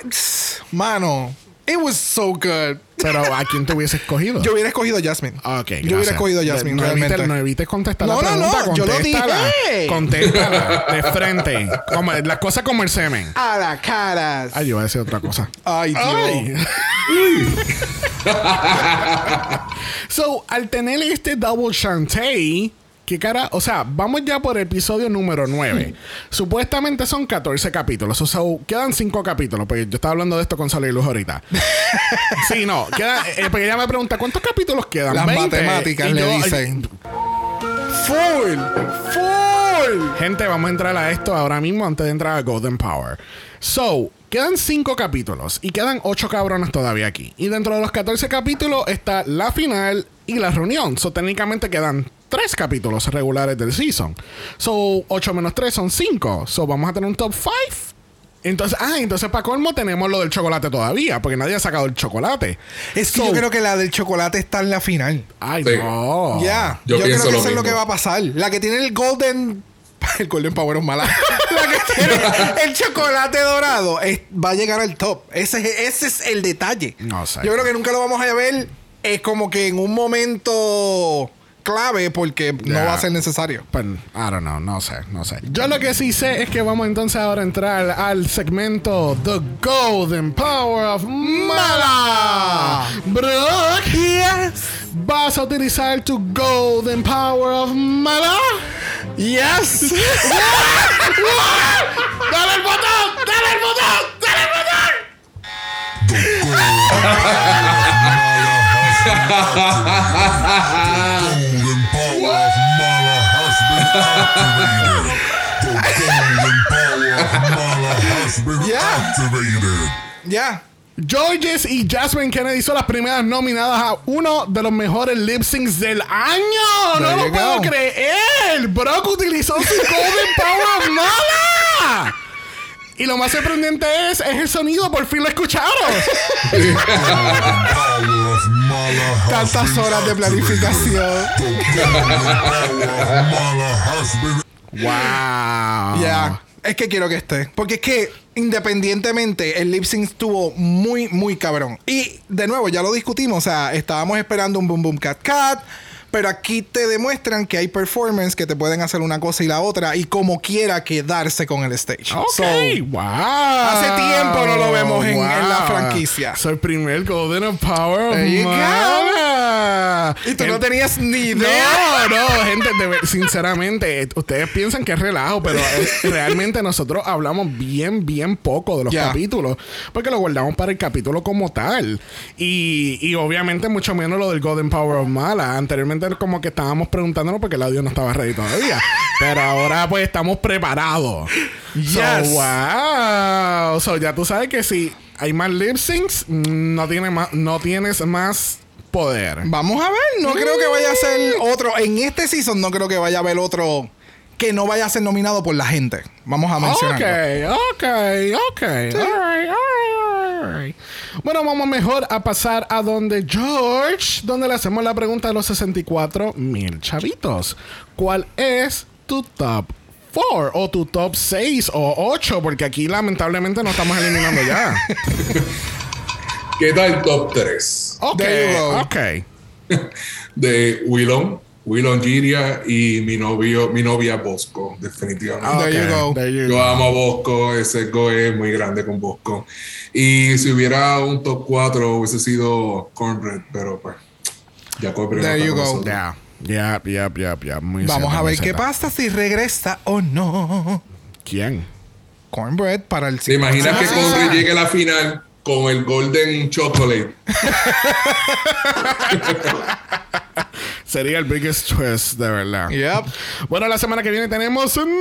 it's- mano, it was so good. Pero ¿a quién te hubiese escogido? Yo hubiera escogido a Jasmine. Ah, Ok, yo hubiera escogido a Jasmine, no realmente. Evites, no evites contestar No, la no, pregunta. no, yo lo dije. Contéstala de frente. Como, las cosas como el semen. A la caras. Ay, yo iba a decir otra cosa. Ay, Dios. Ay. so, al tener este double Shantae, ¿qué cara? O sea, vamos ya por episodio número 9. Supuestamente son 14 capítulos. O sea, quedan 5 capítulos. Porque yo estaba hablando de esto con Solo y Luz ahorita. sí, no. Queda, eh, porque ella me pregunta, ¿cuántos capítulos quedan? Las 20. matemáticas Y le yo, dicen. Full, full. Gente, vamos a entrar a esto ahora mismo antes de entrar a Golden Power. So, quedan 5 capítulos y quedan 8 cabrones todavía aquí. Y dentro de los 14 capítulos está la final y la reunión. So, técnicamente quedan 3 capítulos regulares del season. So, 8 menos 3 son 5. So, vamos a tener un top 5. Entonces, ah, entonces para colmo tenemos lo del chocolate todavía, porque nadie ha sacado el chocolate. Es que So- yo creo que la del chocolate está en la final. Ay, Sí. no. Ya. Yo Yo, creo que eso es lo que va a pasar. La que tiene el golden. El golden power es mala. la que tiene el chocolate dorado es- va a llegar al top. Ese, es- ese es el detalle. No sé. Yo creo que nunca lo vamos a ver. Es como que en un momento clave porque no va a ser necesario. Pues, I don't know, no sé, no sé. Yo lo que sí sé es que vamos entonces ahora a entrar al segmento The Golden Power of Mala. Brooke, ¿vas a utilizar tu Golden Power of Mala? Yes. ¡Dale el botón! ¡Dale el botón! ¡Dale el botón! Golden power of Mala has been activated. The golden power of Mala has been Yeah. activated. Ya. Georges y Jasmine Kennedy son las primeras nominadas a uno de los mejores lip syncs del año. There no lo puedo creer. Brock utilizó su Golden Power of Mala. Y lo más sorprendente es, es el sonido, por fin lo escucharon. Tantas horas de planificación. Wow. Ya. Es que quiero que esté. Porque es que independientemente el lip sync estuvo muy, muy cabrón. Y de nuevo, ya lo discutimos. O sea, estábamos esperando un Boom Boom Cat Cat. Pero aquí te demuestran que hay performance que te pueden hacer una cosa y la otra. Y como quiera quedarse con el stage. Ok, So, wow. Hace tiempo no lo vemos en- en la franquicia. Soy el primer Golden Power of. Mala. y tú En- no tenías ni idea. No, no, gente, de sinceramente, ustedes piensan que es relajo, pero realmente nosotros hablamos bien, bien poco de los capítulos, porque lo guardamos para el capítulo como tal. Y, y obviamente mucho menos lo del Golden Power of Mala. Anteriormente como que estábamos preguntándonos porque el audio no estaba ready todavía. pero ahora pues estamos preparados. Yes. So, wow. So, ya tú sabes que si hay más lip syncs, no, tiene más, no tienes más poder. Vamos a ver. No creo que vaya a ser otro. En este season no creo que vaya a haber otro que no vaya a ser nominado por la gente. Vamos a mencionarlo. Ok, ok, ok. Alright, alright, Bueno, vamos mejor a pasar a donde George, donde le hacemos la pregunta de los 64 mil chavitos. ¿Cuál es tu top 4 o tu top 6 o 8? Porque aquí lamentablemente no estamos eliminando ya. ¿Qué tal top 3? Ok, ok. De Willon, Willon Giria y mi novio, mi novia Bosco, definitivamente. There you go. there you Yo go. amo a Bosco, ese go es muy grande con Bosco. Y si hubiera un top 4 hubiese sido Cornbread, pero pues ya Cornbread There you go. Ya, ya, ya, ya, Vamos a ver qué pasa si regresa o no. ¿Quién? Cornbread para el ¿Te imaginas que Ah, Cornbread llegue a la final con el Golden Chocolate? Sería el biggest twist, de verdad. Yep. Bueno, la semana que viene tenemos un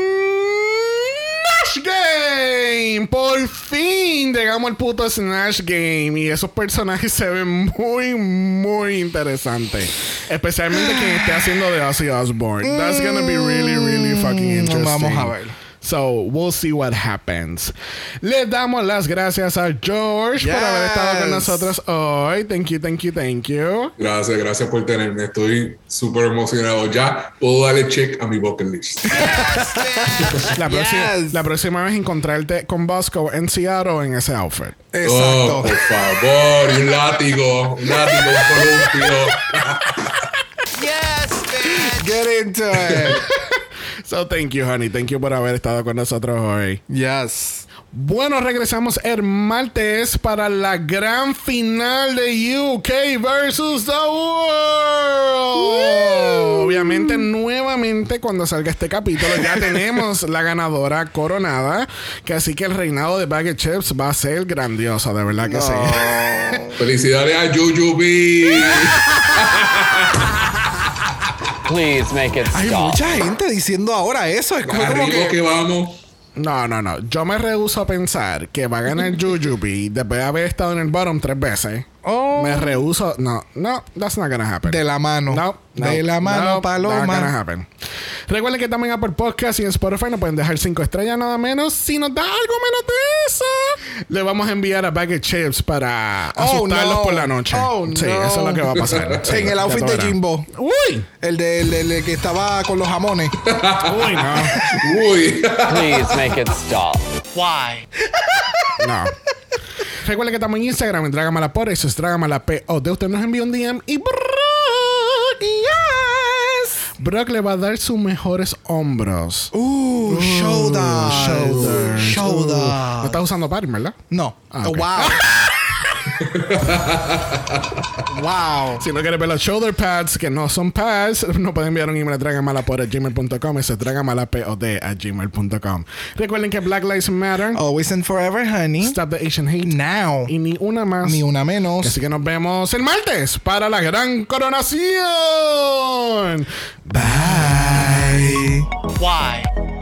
Snatch Game. Por fin llegamos al puto Snatch Game. Y esos personajes se ven muy, muy interesantes. Especialmente quien esté haciendo de Ozzy Osbourne. That's gonna be really, really fucking Mm, interesting. vamos a ver. So we'll see what happens. Le damos las gracias a George por haber estado con Yes. nosotros hoy. Thank you, thank you, thank you. Gracias, gracias por tenerme. Estoy súper emocionado. Ya puedo darle check a mi bucket list. La, próxima, Yes. la próxima vez encontrarte con Bosco en Seattle en ese outfit. Oh, Exacto. por favor, y un látigo, un látigo, un columpio. Yes, bitch. Get into it. So thank you, honey. Thank you por haber estado con nosotros hoy. yes. Bueno, regresamos el martes para la gran final de UK versus the World. Obviamente, nuevamente, cuando salga este capítulo, ya tenemos la ganadora coronada. Que así que el reinado de Bag of Chips va a ser grandioso, de verdad que sí. Felicidades a Jujubee. Please make it Hay stop. mucha gente diciendo ahora eso. Es como, como Arriba que. que vamos. No, no, no. Yo me rehuso a pensar que va a ganar Jujubee después de haber estado en el bottom tres veces. Oh. Me rehuso. No, no, that's not gonna happen. De la mano. No, no, de la mano, no, Not gonna paloma. happen. Recuerden que también Apple Podcast y en Spotify nos pueden dejar 5 estrellas nada menos. Si nos da algo menos de eso, le vamos a enviar a Bag of Chips para Oh, asustarlos no. por la noche. Oh, sí, no. eso es lo que va a pasar. Sí, en el outfit de. Jimbo. Uy, El de, el el que estaba con los jamones. uy, no. Uy. Please make it stop. Why? No. Recuerden que estamos en Instagram, en Dragamala eso es Dragamala P. de usted nos envía un DM y yes. Brock le va a dar sus mejores hombros. Uh, shoulder. Shoulders. Shoulder. Uh, no estás usando par, ¿verdad? No. Ah. Wow. wow. Si no quieres ver los shoulder pads que no son pads, nos pueden enviar un email a dragamalapod.gmail.com. Eso es dragamalapod a gmail.com. Recuerden que Black Lives Matter. Always and forever, honey. Stop the Asian hate. Now. Y ni una más. Ni una menos. Así que nos vemos el martes para la gran coronación. Bye. Why?